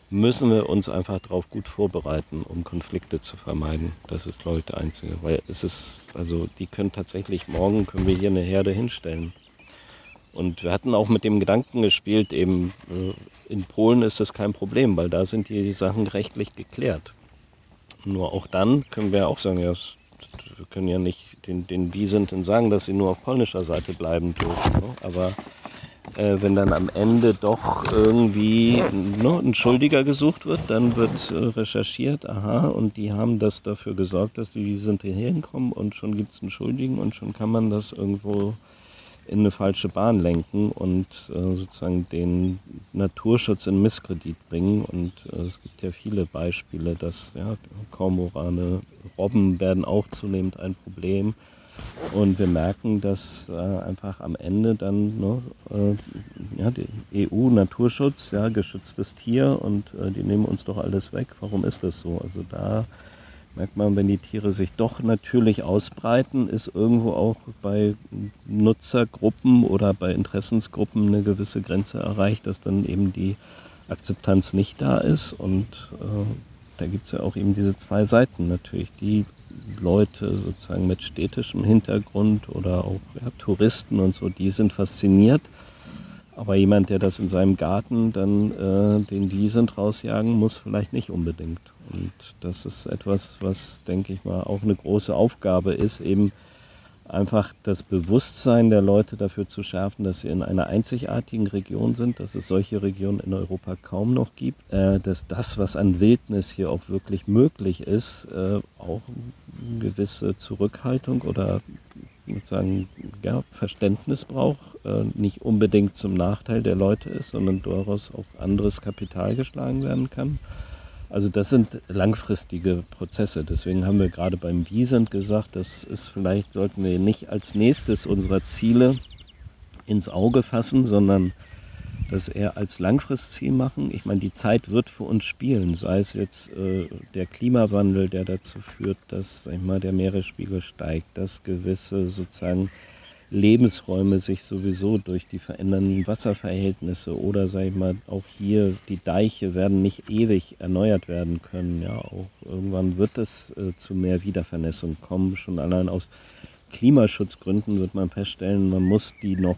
müssen wir uns einfach darauf gut vorbereiten, um Konflikte zu vermeiden. Das ist, glaube ich, der einzige. Weil es ist, also die können tatsächlich, morgen können wir hier eine Herde hinstellen. Und wir hatten auch mit dem Gedanken gespielt, eben äh, in Polen ist das kein Problem, weil da sind die Sachen rechtlich geklärt. Nur auch dann können wir auch sagen, ja, wir können ja nicht den, den Wiesenten sagen, dass sie nur auf polnischer Seite bleiben dürfen. Ne? Aber äh, wenn dann am Ende doch irgendwie ne, ein Schuldiger gesucht wird, dann wird äh, recherchiert, aha, und die haben das dafür gesorgt, dass die Wiesente hinkommen und schon gibt es einen Schuldigen und schon kann man das irgendwo in eine falsche Bahn lenken und äh, sozusagen den Naturschutz in Misskredit bringen. Und äh, es gibt ja viele Beispiele, dass ja, Kormorane, Robben werden auch zunehmend ein Problem. Und wir merken, dass äh, einfach am Ende dann ne, äh, ja, die EU-Naturschutz, ja, geschütztes Tier und äh, die nehmen uns doch alles weg. Warum ist das so? Also da merkt man, wenn die Tiere sich doch natürlich ausbreiten, ist irgendwo auch bei Nutzergruppen oder bei Interessensgruppen eine gewisse Grenze erreicht, dass dann eben die Akzeptanz nicht da ist. Und äh, da gibt es ja auch eben diese zwei Seiten natürlich. Die Leute sozusagen mit städtischem Hintergrund oder auch ja, Touristen und so, die sind fasziniert aber jemand, der das in seinem Garten dann äh, den Wiesent rausjagen muss, vielleicht nicht unbedingt. Und das ist etwas, was, denke ich mal, auch eine große Aufgabe ist, eben einfach das Bewusstsein der Leute dafür zu schärfen, dass sie in einer einzigartigen Region sind, dass es solche Regionen in Europa kaum noch gibt, äh, dass das, was an Wildnis hier auch wirklich möglich ist, äh, auch eine gewisse Zurückhaltung oder sozusagen ja, Verständnis braucht, äh, nicht unbedingt zum Nachteil der Leute ist, sondern durchaus auch anderes Kapital geschlagen werden kann. Also das sind langfristige Prozesse. Deswegen haben wir gerade beim Wiesent gesagt, das ist vielleicht sollten wir nicht als nächstes unserer Ziele ins Auge fassen, sondern das eher als Langfristziel machen. Ich meine, die Zeit wird für uns spielen, sei es jetzt äh, der Klimawandel, der dazu führt, dass sag ich mal, der Meeresspiegel steigt, dass gewisse sozusagen Lebensräume sich sowieso durch die verändernden Wasserverhältnisse oder sag ich mal auch hier die Deiche werden nicht ewig erneuert werden können. Ja, auch irgendwann wird es äh, zu mehr Wiedervernässung kommen. Schon allein aus Klimaschutzgründen wird man feststellen, man muss die noch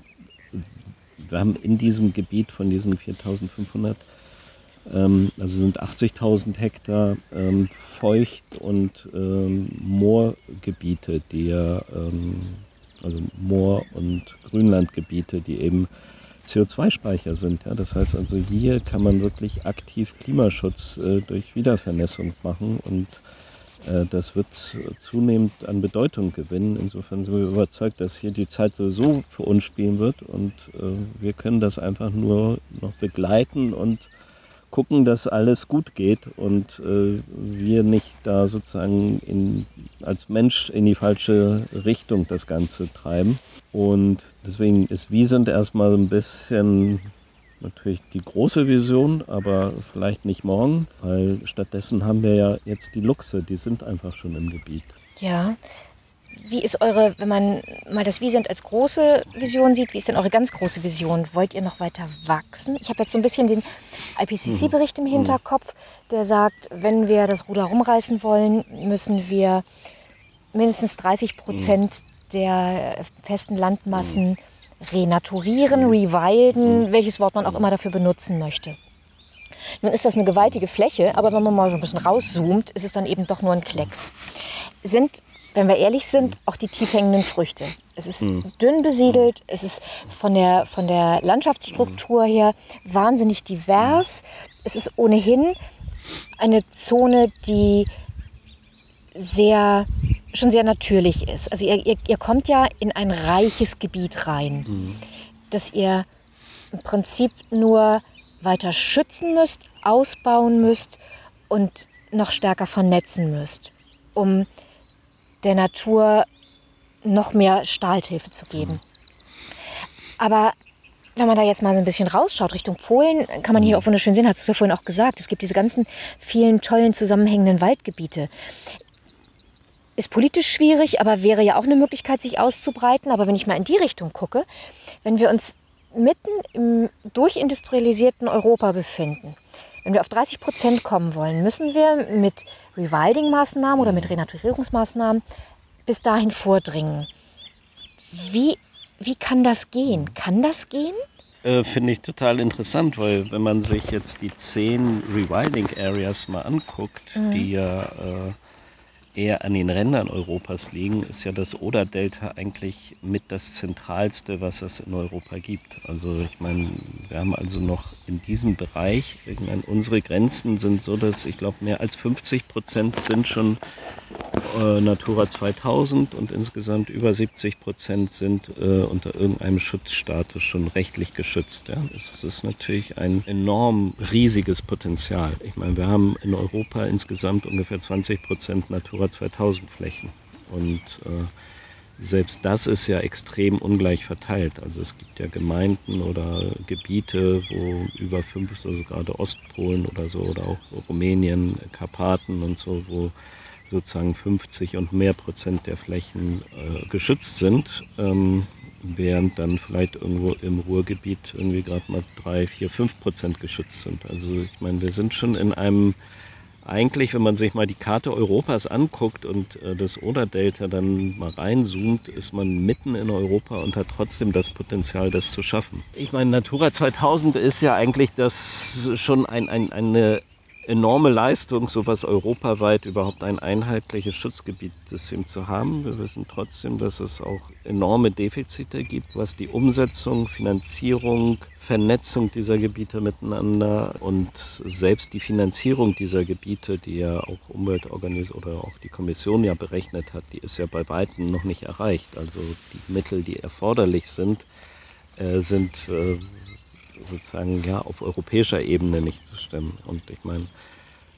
wir haben in diesem Gebiet von diesen 4500 Ähm, also sind 80.000 Hektar ähm, Feucht- und ähm, Moorgebiete, die ja, ähm, also Moor- und Grünlandgebiete, die eben CO2-Speicher sind. Ja? Das heißt also, hier kann man wirklich aktiv Klimaschutz äh, durch Wiedervernässung machen und äh, das wird zunehmend an Bedeutung gewinnen. Insofern sind wir überzeugt, dass hier die Zeit sowieso für uns spielen wird und äh, wir können das einfach nur noch begleiten und gucken, dass alles gut geht und äh, wir nicht da sozusagen in, als Mensch in die falsche Richtung das Ganze treiben. Und deswegen ist Wiesent erstmal ein bisschen natürlich die große Vision, aber vielleicht nicht morgen, weil stattdessen haben wir ja jetzt die Luchse, die sind einfach schon im Gebiet. Ja. Wie ist eure, wenn man mal das Wiesent als große Vision sieht, wie ist denn eure ganz große Vision? Wollt ihr noch weiter wachsen? Ich habe jetzt so ein bisschen den IPCC-Bericht im mhm. Hinterkopf, der sagt, wenn wir das Ruder rumreißen wollen, müssen wir mindestens 30 Prozent mhm. der festen Landmassen mhm renaturieren, rewilden, welches Wort man auch immer dafür benutzen möchte. Nun ist das eine gewaltige Fläche, aber wenn man mal so ein bisschen rauszoomt, ist es dann eben doch nur ein Klecks. Sind, wenn wir ehrlich sind, auch die tief hängenden Früchte. Es ist mhm. dünn besiedelt, es ist von der, von der Landschaftsstruktur her wahnsinnig divers. Es ist ohnehin eine Zone, die sehr schon sehr natürlich ist. Also ihr, ihr, ihr kommt ja in ein reiches Gebiet rein, mhm. das ihr im Prinzip nur weiter schützen müsst, ausbauen müsst und noch stärker vernetzen müsst, um der Natur noch mehr Stahlhilfe zu geben. Aber wenn man da jetzt mal so ein bisschen rausschaut Richtung Polen, kann man hier auch wunderschön sehen, hast du ja vorhin auch gesagt, es gibt diese ganzen vielen tollen zusammenhängenden Waldgebiete ist politisch schwierig, aber wäre ja auch eine Möglichkeit, sich auszubreiten. Aber wenn ich mal in die Richtung gucke, wenn wir uns mitten im durchindustrialisierten Europa befinden, wenn wir auf 30 Prozent kommen wollen, müssen wir mit Rewilding-Maßnahmen oder mit Renaturierungsmaßnahmen bis dahin vordringen. Wie, wie kann das gehen? Kann das gehen? Äh, Finde ich total interessant, weil wenn man sich jetzt die zehn Rewilding Areas mal anguckt, mhm. die ja äh, eher an den Rändern Europas liegen, ist ja das Oder-Delta eigentlich mit das Zentralste, was es in Europa gibt. Also ich meine, wir haben also noch in diesem Bereich, ich meine, unsere Grenzen sind so, dass ich glaube, mehr als 50 Prozent sind schon äh, Natura 2000 und insgesamt über 70 Prozent sind äh, unter irgendeinem Schutzstatus schon rechtlich geschützt. Ja. Das ist natürlich ein enorm riesiges Potenzial. Ich meine, wir haben in Europa insgesamt ungefähr 20 Prozent Natura 2000 Flächen und äh, selbst das ist ja extrem ungleich verteilt. Also es gibt ja Gemeinden oder Gebiete, wo über fünf, also gerade Ostpolen oder so, oder auch Rumänien, Karpaten und so, wo sozusagen 50 und mehr Prozent der Flächen äh, geschützt sind, ähm, während dann vielleicht irgendwo im Ruhrgebiet irgendwie gerade mal drei, vier, fünf Prozent geschützt sind. Also ich meine, wir sind schon in einem eigentlich, wenn man sich mal die Karte Europas anguckt und äh, das Oder-Delta dann mal reinzoomt, ist man mitten in Europa und hat trotzdem das Potenzial, das zu schaffen. Ich meine, Natura 2000 ist ja eigentlich das schon ein, ein, eine enorme Leistung, sowas europaweit überhaupt ein einheitliches Schutzgebietsystem zu haben. Wir wissen trotzdem, dass es auch enorme Defizite gibt, was die Umsetzung, Finanzierung, Vernetzung dieser Gebiete miteinander und selbst die Finanzierung dieser Gebiete, die ja auch Umweltorganisation oder auch die Kommission ja berechnet hat, die ist ja bei weitem noch nicht erreicht. Also die Mittel, die erforderlich sind, äh, sind äh, sozusagen ja auf europäischer Ebene nicht zu stemmen. Und ich meine,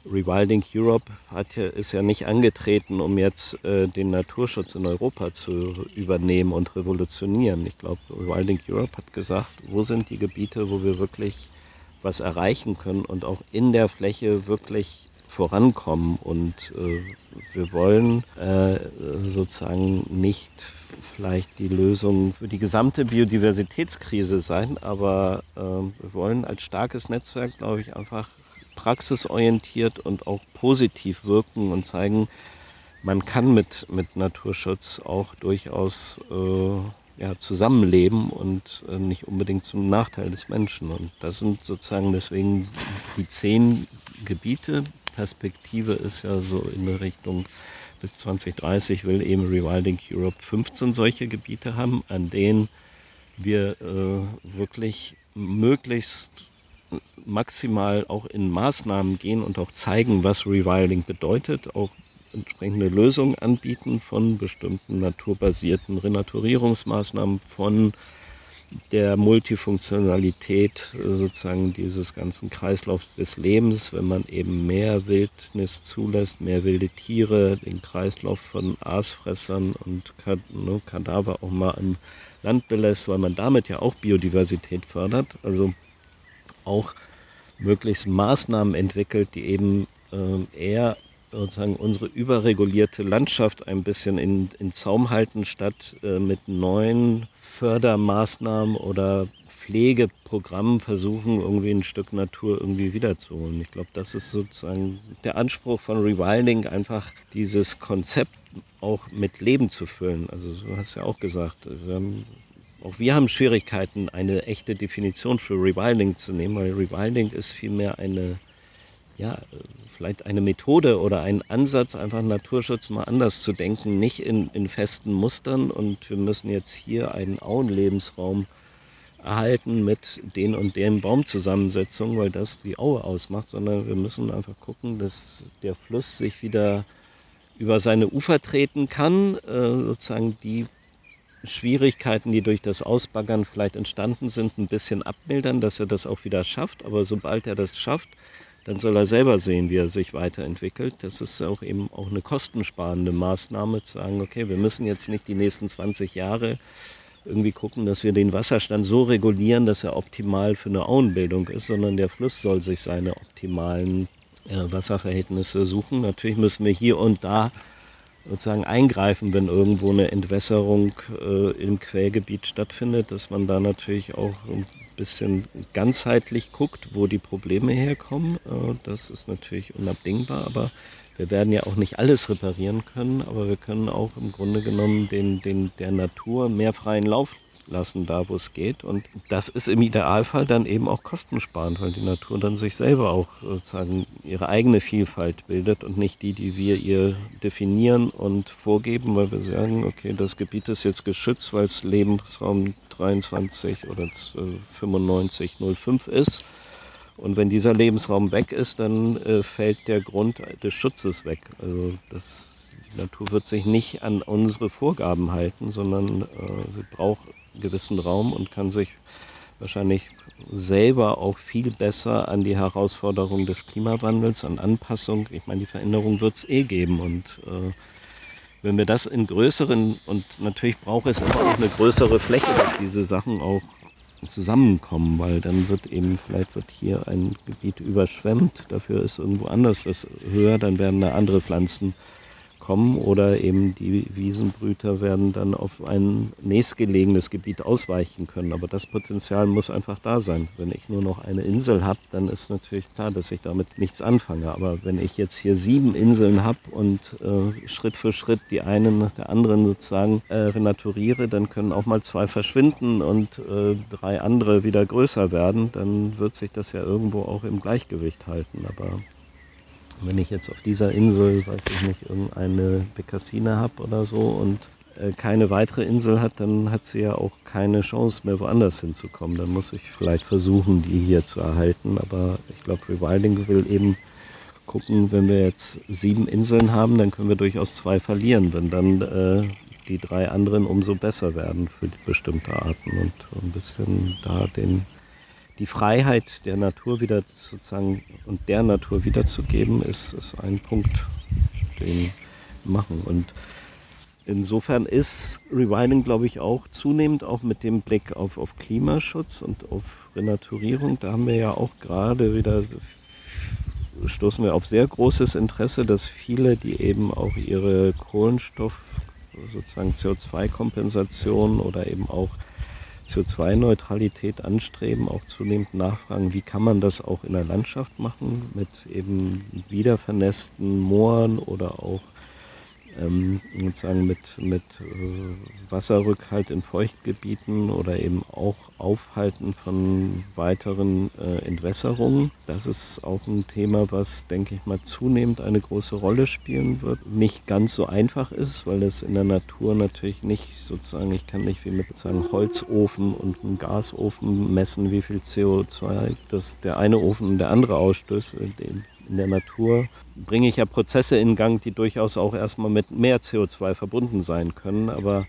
Rewilding Europe hat ist ja nicht angetreten, um jetzt äh, den Naturschutz in Europa zu übernehmen und revolutionieren. Ich glaube, Rewilding Europe hat gesagt, wo sind die Gebiete, wo wir wirklich was erreichen können und auch in der Fläche wirklich vorankommen. Und äh, wir wollen äh, sozusagen nicht vielleicht die Lösung für die gesamte Biodiversitätskrise sein, aber äh, wir wollen als starkes Netzwerk, glaube ich, einfach praxisorientiert und auch positiv wirken und zeigen, man kann mit, mit Naturschutz auch durchaus äh, ja, zusammenleben und äh, nicht unbedingt zum Nachteil des Menschen. Und das sind sozusagen deswegen die zehn Gebiete. Perspektive ist ja so in Richtung bis 2030 will eben Rewilding Europe 15 solche Gebiete haben, an denen wir äh, wirklich möglichst maximal auch in Maßnahmen gehen und auch zeigen, was Rewilding bedeutet, auch entsprechende Lösungen anbieten von bestimmten naturbasierten Renaturierungsmaßnahmen, von der Multifunktionalität äh, sozusagen dieses ganzen Kreislaufs des Lebens, wenn man eben mehr Wildnis zulässt, mehr wilde Tiere, den Kreislauf von Aasfressern und ne, Kadaver auch mal im Land belässt, weil man damit ja auch Biodiversität fördert. Also auch möglichst Maßnahmen entwickelt, die eben äh, eher sozusagen unsere überregulierte Landschaft ein bisschen in, in Zaum halten, statt äh, mit neuen Fördermaßnahmen oder Pflegeprogrammen versuchen, irgendwie ein Stück Natur irgendwie wiederzuholen. Ich glaube, das ist sozusagen der Anspruch von Rewilding, einfach dieses Konzept auch mit Leben zu füllen. Also du hast ja auch gesagt, wir haben, auch wir haben Schwierigkeiten, eine echte Definition für Rewilding zu nehmen, weil Rewilding ist vielmehr eine ja, vielleicht eine Methode oder ein Ansatz, einfach Naturschutz mal anders zu denken, nicht in, in festen Mustern und wir müssen jetzt hier einen Auenlebensraum erhalten mit den und den Baumzusammensetzungen, weil das die Aue ausmacht, sondern wir müssen einfach gucken, dass der Fluss sich wieder über seine Ufer treten kann, äh, sozusagen die Schwierigkeiten, die durch das Ausbaggern vielleicht entstanden sind, ein bisschen abmildern, dass er das auch wieder schafft. Aber sobald er das schafft, dann soll er selber sehen, wie er sich weiterentwickelt. Das ist auch eben auch eine kostensparende Maßnahme, zu sagen, okay, wir müssen jetzt nicht die nächsten 20 Jahre irgendwie gucken, dass wir den Wasserstand so regulieren, dass er optimal für eine Auenbildung ist, sondern der Fluss soll sich seine optimalen äh, Wasserverhältnisse suchen. Natürlich müssen wir hier und da sozusagen eingreifen, wenn irgendwo eine Entwässerung äh, im Quellgebiet stattfindet, dass man da natürlich auch bisschen ganzheitlich guckt, wo die Probleme herkommen. Äh, das ist natürlich unabdingbar, aber wir werden ja auch nicht alles reparieren können, aber wir können auch im Grunde genommen den, den, der Natur mehr freien Lauf lassen, da wo es geht. Und das ist im Idealfall dann eben auch kostensparend, weil die Natur dann sich selber auch sozusagen ihre eigene Vielfalt bildet und nicht die, die wir ihr definieren und vorgeben, weil wir sagen, okay, das Gebiet ist jetzt geschützt, weil es Lebensraum 23 oder 9505 ist. Und wenn dieser Lebensraum weg ist, dann äh, fällt der Grund des Schutzes weg. Also das, die Natur wird sich nicht an unsere Vorgaben halten, sondern äh, sie braucht gewissen Raum und kann sich wahrscheinlich selber auch viel besser an die Herausforderung des Klimawandels, an Anpassung. Ich meine, die Veränderung wird es eh geben. Und äh, wenn wir das in größeren, und natürlich braucht es immer auch eine größere Fläche, dass diese Sachen auch zusammenkommen, weil dann wird eben, vielleicht wird hier ein Gebiet überschwemmt, dafür ist irgendwo anders das höher, dann werden da andere Pflanzen kommen oder eben die Wiesenbrüter werden dann auf ein nächstgelegenes Gebiet ausweichen können. Aber das Potenzial muss einfach da sein. Wenn ich nur noch eine Insel habe, dann ist natürlich klar, dass ich damit nichts anfange. Aber wenn ich jetzt hier sieben Inseln habe und äh, Schritt für Schritt die einen nach der anderen sozusagen äh, renaturiere, dann können auch mal zwei verschwinden und äh, drei andere wieder größer werden, dann wird sich das ja irgendwo auch im Gleichgewicht halten. Aber wenn ich jetzt auf dieser Insel, weiß ich nicht, irgendeine Bekassine habe oder so und äh, keine weitere Insel hat, dann hat sie ja auch keine Chance mehr woanders hinzukommen. Dann muss ich vielleicht versuchen, die hier zu erhalten. Aber ich glaube, Rewilding will eben gucken, wenn wir jetzt sieben Inseln haben, dann können wir durchaus zwei verlieren, wenn dann äh, die drei anderen umso besser werden für bestimmte Arten und ein bisschen da den die Freiheit der Natur wieder sozusagen und der Natur wiederzugeben, ist, ist ein Punkt, den wir machen. Und insofern ist Rewilding, glaube ich, auch zunehmend auch mit dem Blick auf, auf Klimaschutz und auf Renaturierung. Da haben wir ja auch gerade wieder stoßen wir auf sehr großes Interesse, dass viele, die eben auch ihre Kohlenstoff, sozusagen CO2-Kompensation oder eben auch CO2-Neutralität anstreben, auch zunehmend nachfragen, wie kann man das auch in der Landschaft machen, mit eben wiedervernässten Mooren oder auch ähm, sozusagen mit, mit äh, Wasserrückhalt in Feuchtgebieten oder eben auch Aufhalten von weiteren äh, Entwässerungen. Das ist auch ein Thema, was, denke ich mal, zunehmend eine große Rolle spielen wird. Nicht ganz so einfach ist, weil es in der Natur natürlich nicht sozusagen, ich kann nicht wie mit sozusagen Holzofen und einem Gasofen messen, wie viel CO2 das der eine Ofen und der andere ausstößt in der Natur bringe ich ja Prozesse in Gang, die durchaus auch erstmal mit mehr CO2 verbunden sein können. Aber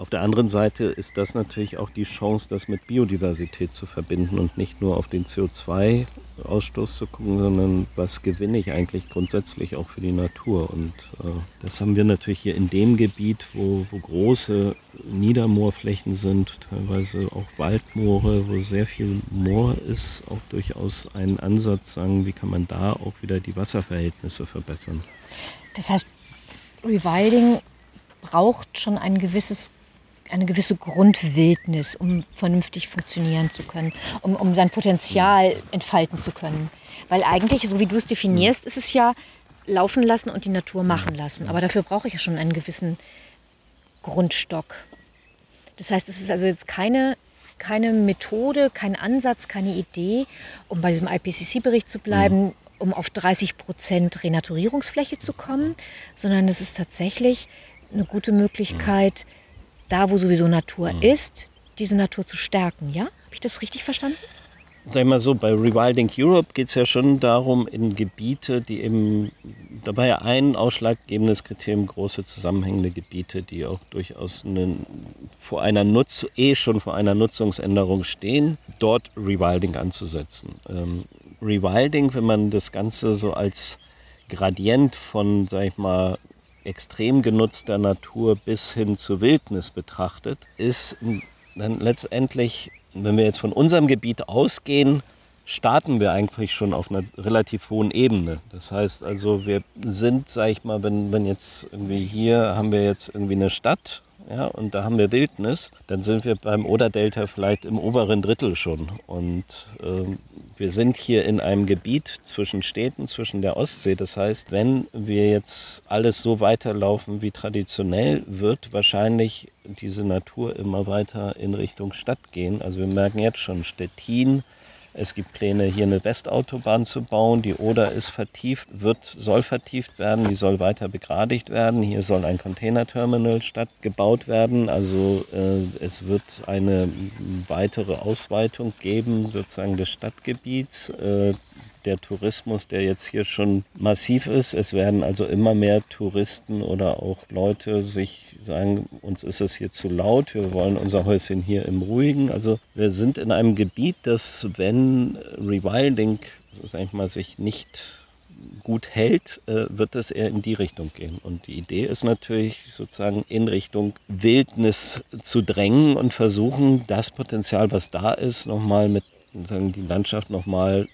auf der anderen Seite ist das natürlich auch die Chance, das mit Biodiversität zu verbinden und nicht nur auf den CO2-Ausstoß zu gucken, sondern was gewinne ich eigentlich grundsätzlich auch für die Natur. Und äh, das haben wir natürlich hier in dem Gebiet, wo, wo große Niedermoorflächen sind, teilweise auch Waldmoore, wo sehr viel Moor ist, auch durchaus einen Ansatz, sagen, wie kann man da auch wieder die Wasserverhältnisse verbessern. Das heißt, Rewilding braucht schon ein gewisses eine gewisse Grundwildnis, um vernünftig funktionieren zu können, um, um sein Potenzial entfalten zu können. Weil eigentlich, so wie du es definierst, ist es ja laufen lassen und die Natur machen lassen. Aber dafür brauche ich ja schon einen gewissen Grundstock. Das heißt, es ist also jetzt keine, keine Methode, kein Ansatz, keine Idee, um bei diesem IPCC-Bericht zu bleiben, mhm. um auf 30 Prozent Renaturierungsfläche zu kommen, sondern es ist tatsächlich eine gute Möglichkeit, da wo sowieso Natur mhm. ist, diese Natur zu stärken. Ja? Habe ich das richtig verstanden? Sag ich mal so, bei Rewilding Europe geht es ja schon darum, in Gebiete, die eben, dabei ein ausschlaggebendes Kriterium, große zusammenhängende Gebiete, die auch durchaus eine, vor einer Nutz, eh schon vor einer Nutzungsänderung stehen, dort Rewilding anzusetzen. Ähm, Rewilding, wenn man das Ganze so als Gradient von, sag ich mal, extrem genutzter Natur bis hin zur Wildnis betrachtet, ist dann letztendlich, wenn wir jetzt von unserem Gebiet ausgehen, starten wir eigentlich schon auf einer relativ hohen Ebene. Das heißt also, wir sind, sag ich mal, wenn, wenn jetzt irgendwie hier haben wir jetzt irgendwie eine Stadt ja, und da haben wir Wildnis, dann sind wir beim Oder-Delta vielleicht im oberen Drittel schon. Und äh, wir sind hier in einem Gebiet zwischen Städten, zwischen der Ostsee. Das heißt, wenn wir jetzt alles so weiterlaufen wie traditionell, wird wahrscheinlich diese Natur immer weiter in Richtung Stadt gehen. Also wir merken jetzt schon Stettin, es gibt Pläne, hier eine Westautobahn zu bauen. Die Oder ist vertieft, wird, soll vertieft werden, die soll weiter begradigt werden. Hier soll ein Containerterminal statt gebaut werden. Also äh, es wird eine weitere Ausweitung geben, sozusagen des Stadtgebiets. Äh, der Tourismus, der jetzt hier schon massiv ist. Es werden also immer mehr Touristen oder auch Leute sich sagen, uns ist es hier zu laut, wir wollen unser Häuschen hier im Ruhigen. Also wir sind in einem Gebiet, das, wenn Rewilding, sag ich mal, sich nicht gut hält, äh, wird es eher in die Richtung gehen. Und die Idee ist natürlich sozusagen in Richtung Wildnis zu drängen und versuchen, das Potenzial, was da ist, nochmal mit die Landschaft nochmal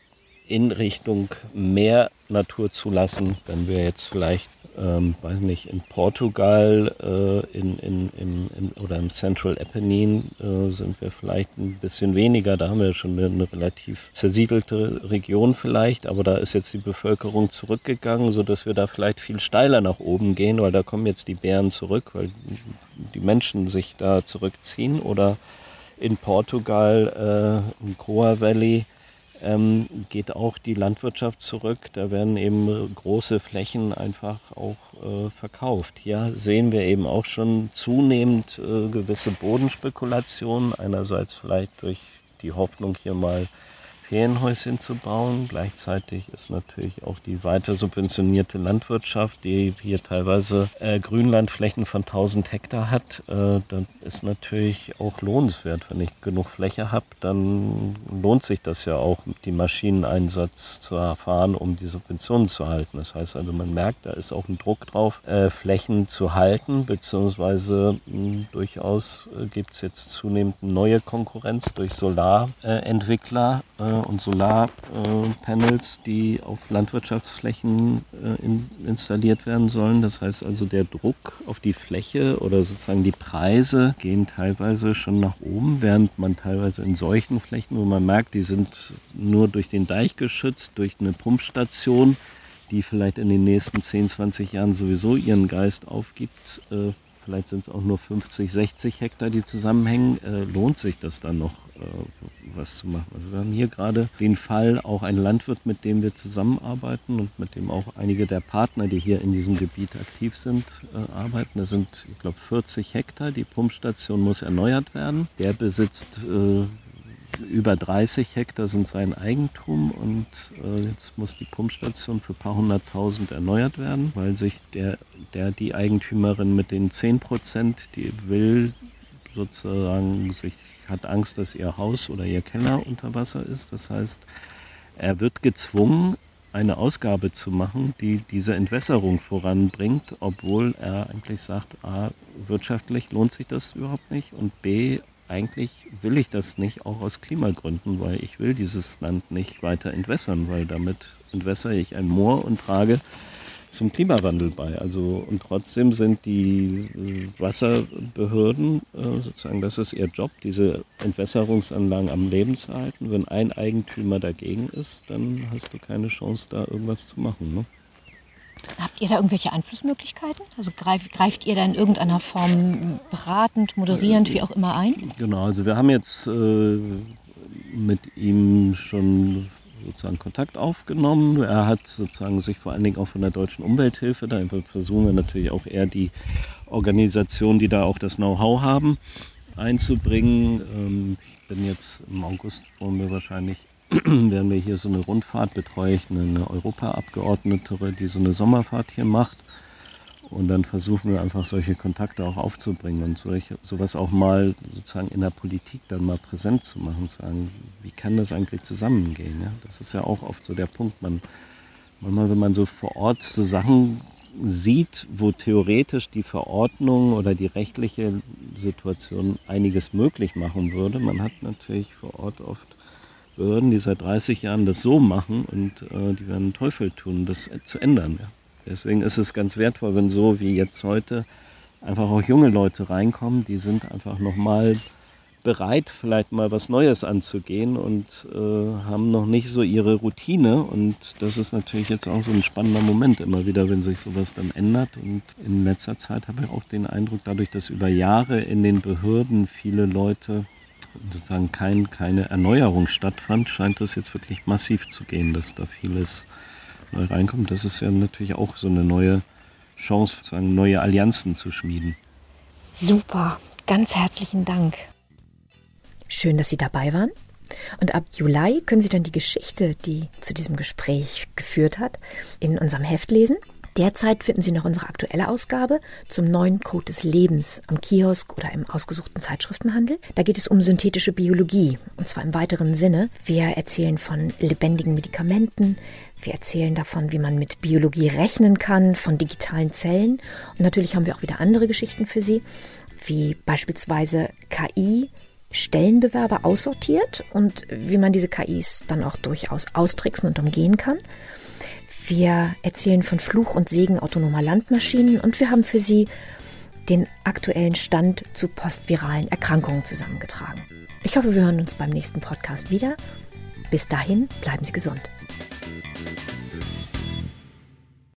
in Richtung mehr Natur zu lassen. Wenn wir jetzt vielleicht ähm, weiß nicht, in Portugal äh, in, in, in, in, oder im Central Apennine äh, sind wir vielleicht ein bisschen weniger. Da haben wir schon eine, eine, relativ zersiedelte Region vielleicht, aber da ist jetzt die Bevölkerung zurückgegangen, sodass wir da vielleicht viel steiler nach oben gehen, weil da kommen jetzt die Bären zurück, weil die Menschen sich da zurückziehen. Oder in Portugal, äh, im Coa Valley, ähm, geht auch die Landwirtschaft zurück. Da werden eben große Flächen einfach auch äh, verkauft. Hier sehen wir eben auch schon zunehmend äh, gewisse Bodenspekulationen. Einerseits vielleicht durch die Hoffnung, hier mal Ferienhäuschen zu bauen. Gleichzeitig ist natürlich auch die weiter subventionierte Landwirtschaft, die hier teilweise äh, Grünlandflächen von 1000 Hektar hat, äh, dann ist natürlich auch lohnenswert. Wenn ich genug Fläche habe, dann lohnt sich das ja auch, die Maschineneinsatz zu erfahren, um die Subventionen zu halten. Das heißt also, man merkt, da ist auch ein Druck drauf, äh, Flächen zu halten, beziehungsweise mh, hm, durchaus äh, gibt es jetzt zunehmend neue Konkurrenz durch Solarentwickler äh, und Solarpanels, die auf Landwirtschaftsflächen äh, installiert werden sollen. Das heißt also, der Druck auf die Fläche oder sozusagen die Preise gehen teilweise schon nach oben, während man teilweise in solchen Flächen, wo man merkt, die sind nur durch den Deich geschützt, durch eine Pumpstation, die vielleicht in den nächsten 10, 20 Jahren sowieso ihren Geist aufgibt, äh, vielleicht sind es auch nur 50, 60 Hektar, die zusammenhängen, äh, lohnt sich das dann noch, äh, was zu machen. Also wir haben hier gerade den Fall, auch ein Landwirt, mit dem wir zusammenarbeiten und mit dem auch einige der Partner, die hier in diesem Gebiet aktiv sind, äh, arbeiten. Das sind, ich glaube, 40 Hektar. Die Pumpstation muss erneuert werden. Der besitzt äh, über 30 Hektar sind sein Eigentum und äh, jetzt muss die Pumpstation für ein paar hunderttausend erneuert werden, weil sich der, der die Eigentümerin mit den 10 Prozent, die will sozusagen, sich hat Angst, dass ihr Haus oder ihr Keller unter Wasser ist. Das heißt, er wird gezwungen, eine Ausgabe zu machen, die diese Entwässerung voranbringt, obwohl er eigentlich sagt, a, wirtschaftlich lohnt sich das überhaupt nicht und b, eigentlich will ich das nicht, auch aus Klimagründen, weil ich will dieses Land nicht weiter entwässern, weil damit entwässere ich ein Moor und trage zum Klimawandel bei. Also und trotzdem sind die äh, Wasserbehörden äh, sozusagen, das ist ihr Job, diese Entwässerungsanlagen am Leben zu halten. Wenn ein Eigentümer dagegen ist, dann hast du keine Chance, da irgendwas zu machen. Ne? Habt ihr da irgendwelche Einflussmöglichkeiten? Also greif, greift ihr da in irgendeiner Form beratend, moderierend, wie auch immer ein? Genau, also wir haben jetzt äh, mit ihm schon sozusagen Kontakt aufgenommen. Er hat sozusagen sich vor allen Dingen auch von der deutschen Umwelthilfe, da versuchen wir natürlich auch eher die Organisationen, die da auch das Know-how haben, einzubringen. Ähm, ich bin jetzt im August, wo wir wahrscheinlich werden wir hier so eine Rundfahrt, betreue ich eine Europaabgeordnete, die so eine Sommerfahrt hier macht. Und dann versuchen wir einfach solche Kontakte auch aufzubringen und solche, sowas auch mal sozusagen in der Politik dann mal präsent zu machen, zu sagen, wie kann das eigentlich zusammengehen? Ja? Das ist ja auch oft so der Punkt. Man, manchmal, wenn man so vor Ort so Sachen sieht, wo theoretisch die Verordnung oder die rechtliche Situation einiges möglich machen würde, man hat natürlich vor Ort oft Behörden, die seit 30 Jahren das so machen und äh, die werden Teufel tun, das zu ändern. Ja. Deswegen ist es ganz wertvoll, wenn so wie jetzt heute einfach auch junge Leute reinkommen, die sind einfach nochmal bereit, vielleicht mal was Neues anzugehen und äh, haben noch nicht so ihre Routine. Und das ist natürlich jetzt auch so ein spannender Moment immer wieder, wenn sich sowas dann ändert. Und in letzter Zeit habe ich auch den Eindruck, dadurch, dass über Jahre in den Behörden viele Leute sozusagen kein, keine Erneuerung stattfand, scheint das jetzt wirklich massiv zu gehen, dass da vieles neu reinkommt. Das ist ja natürlich auch so eine neue Chance, sozusagen neue Allianzen zu schmieden. Super, ganz herzlichen Dank. Schön, dass Sie dabei waren. Und ab Juli können Sie dann die Geschichte, die zu diesem Gespräch geführt hat, in unserem Heft lesen. Derzeit finden Sie noch unsere aktuelle Ausgabe zum neuen Code des Lebens am Kiosk oder im ausgesuchten Zeitschriftenhandel. Da geht es um synthetische Biologie und zwar im weiteren Sinne. Wir erzählen von lebendigen Medikamenten, wir erzählen davon, wie man mit Biologie rechnen kann, von digitalen Zellen und natürlich haben wir auch wieder andere Geschichten für Sie, wie beispielsweise KI Stellenbewerber aussortiert und wie man diese KIs dann auch durchaus austricksen und umgehen kann. Wir erzählen von Fluch und Segen autonomer Landmaschinen und wir haben für Sie den aktuellen Stand zu postviralen Erkrankungen zusammengetragen. Ich hoffe, wir hören uns beim nächsten Podcast wieder. Bis dahin, bleiben Sie gesund.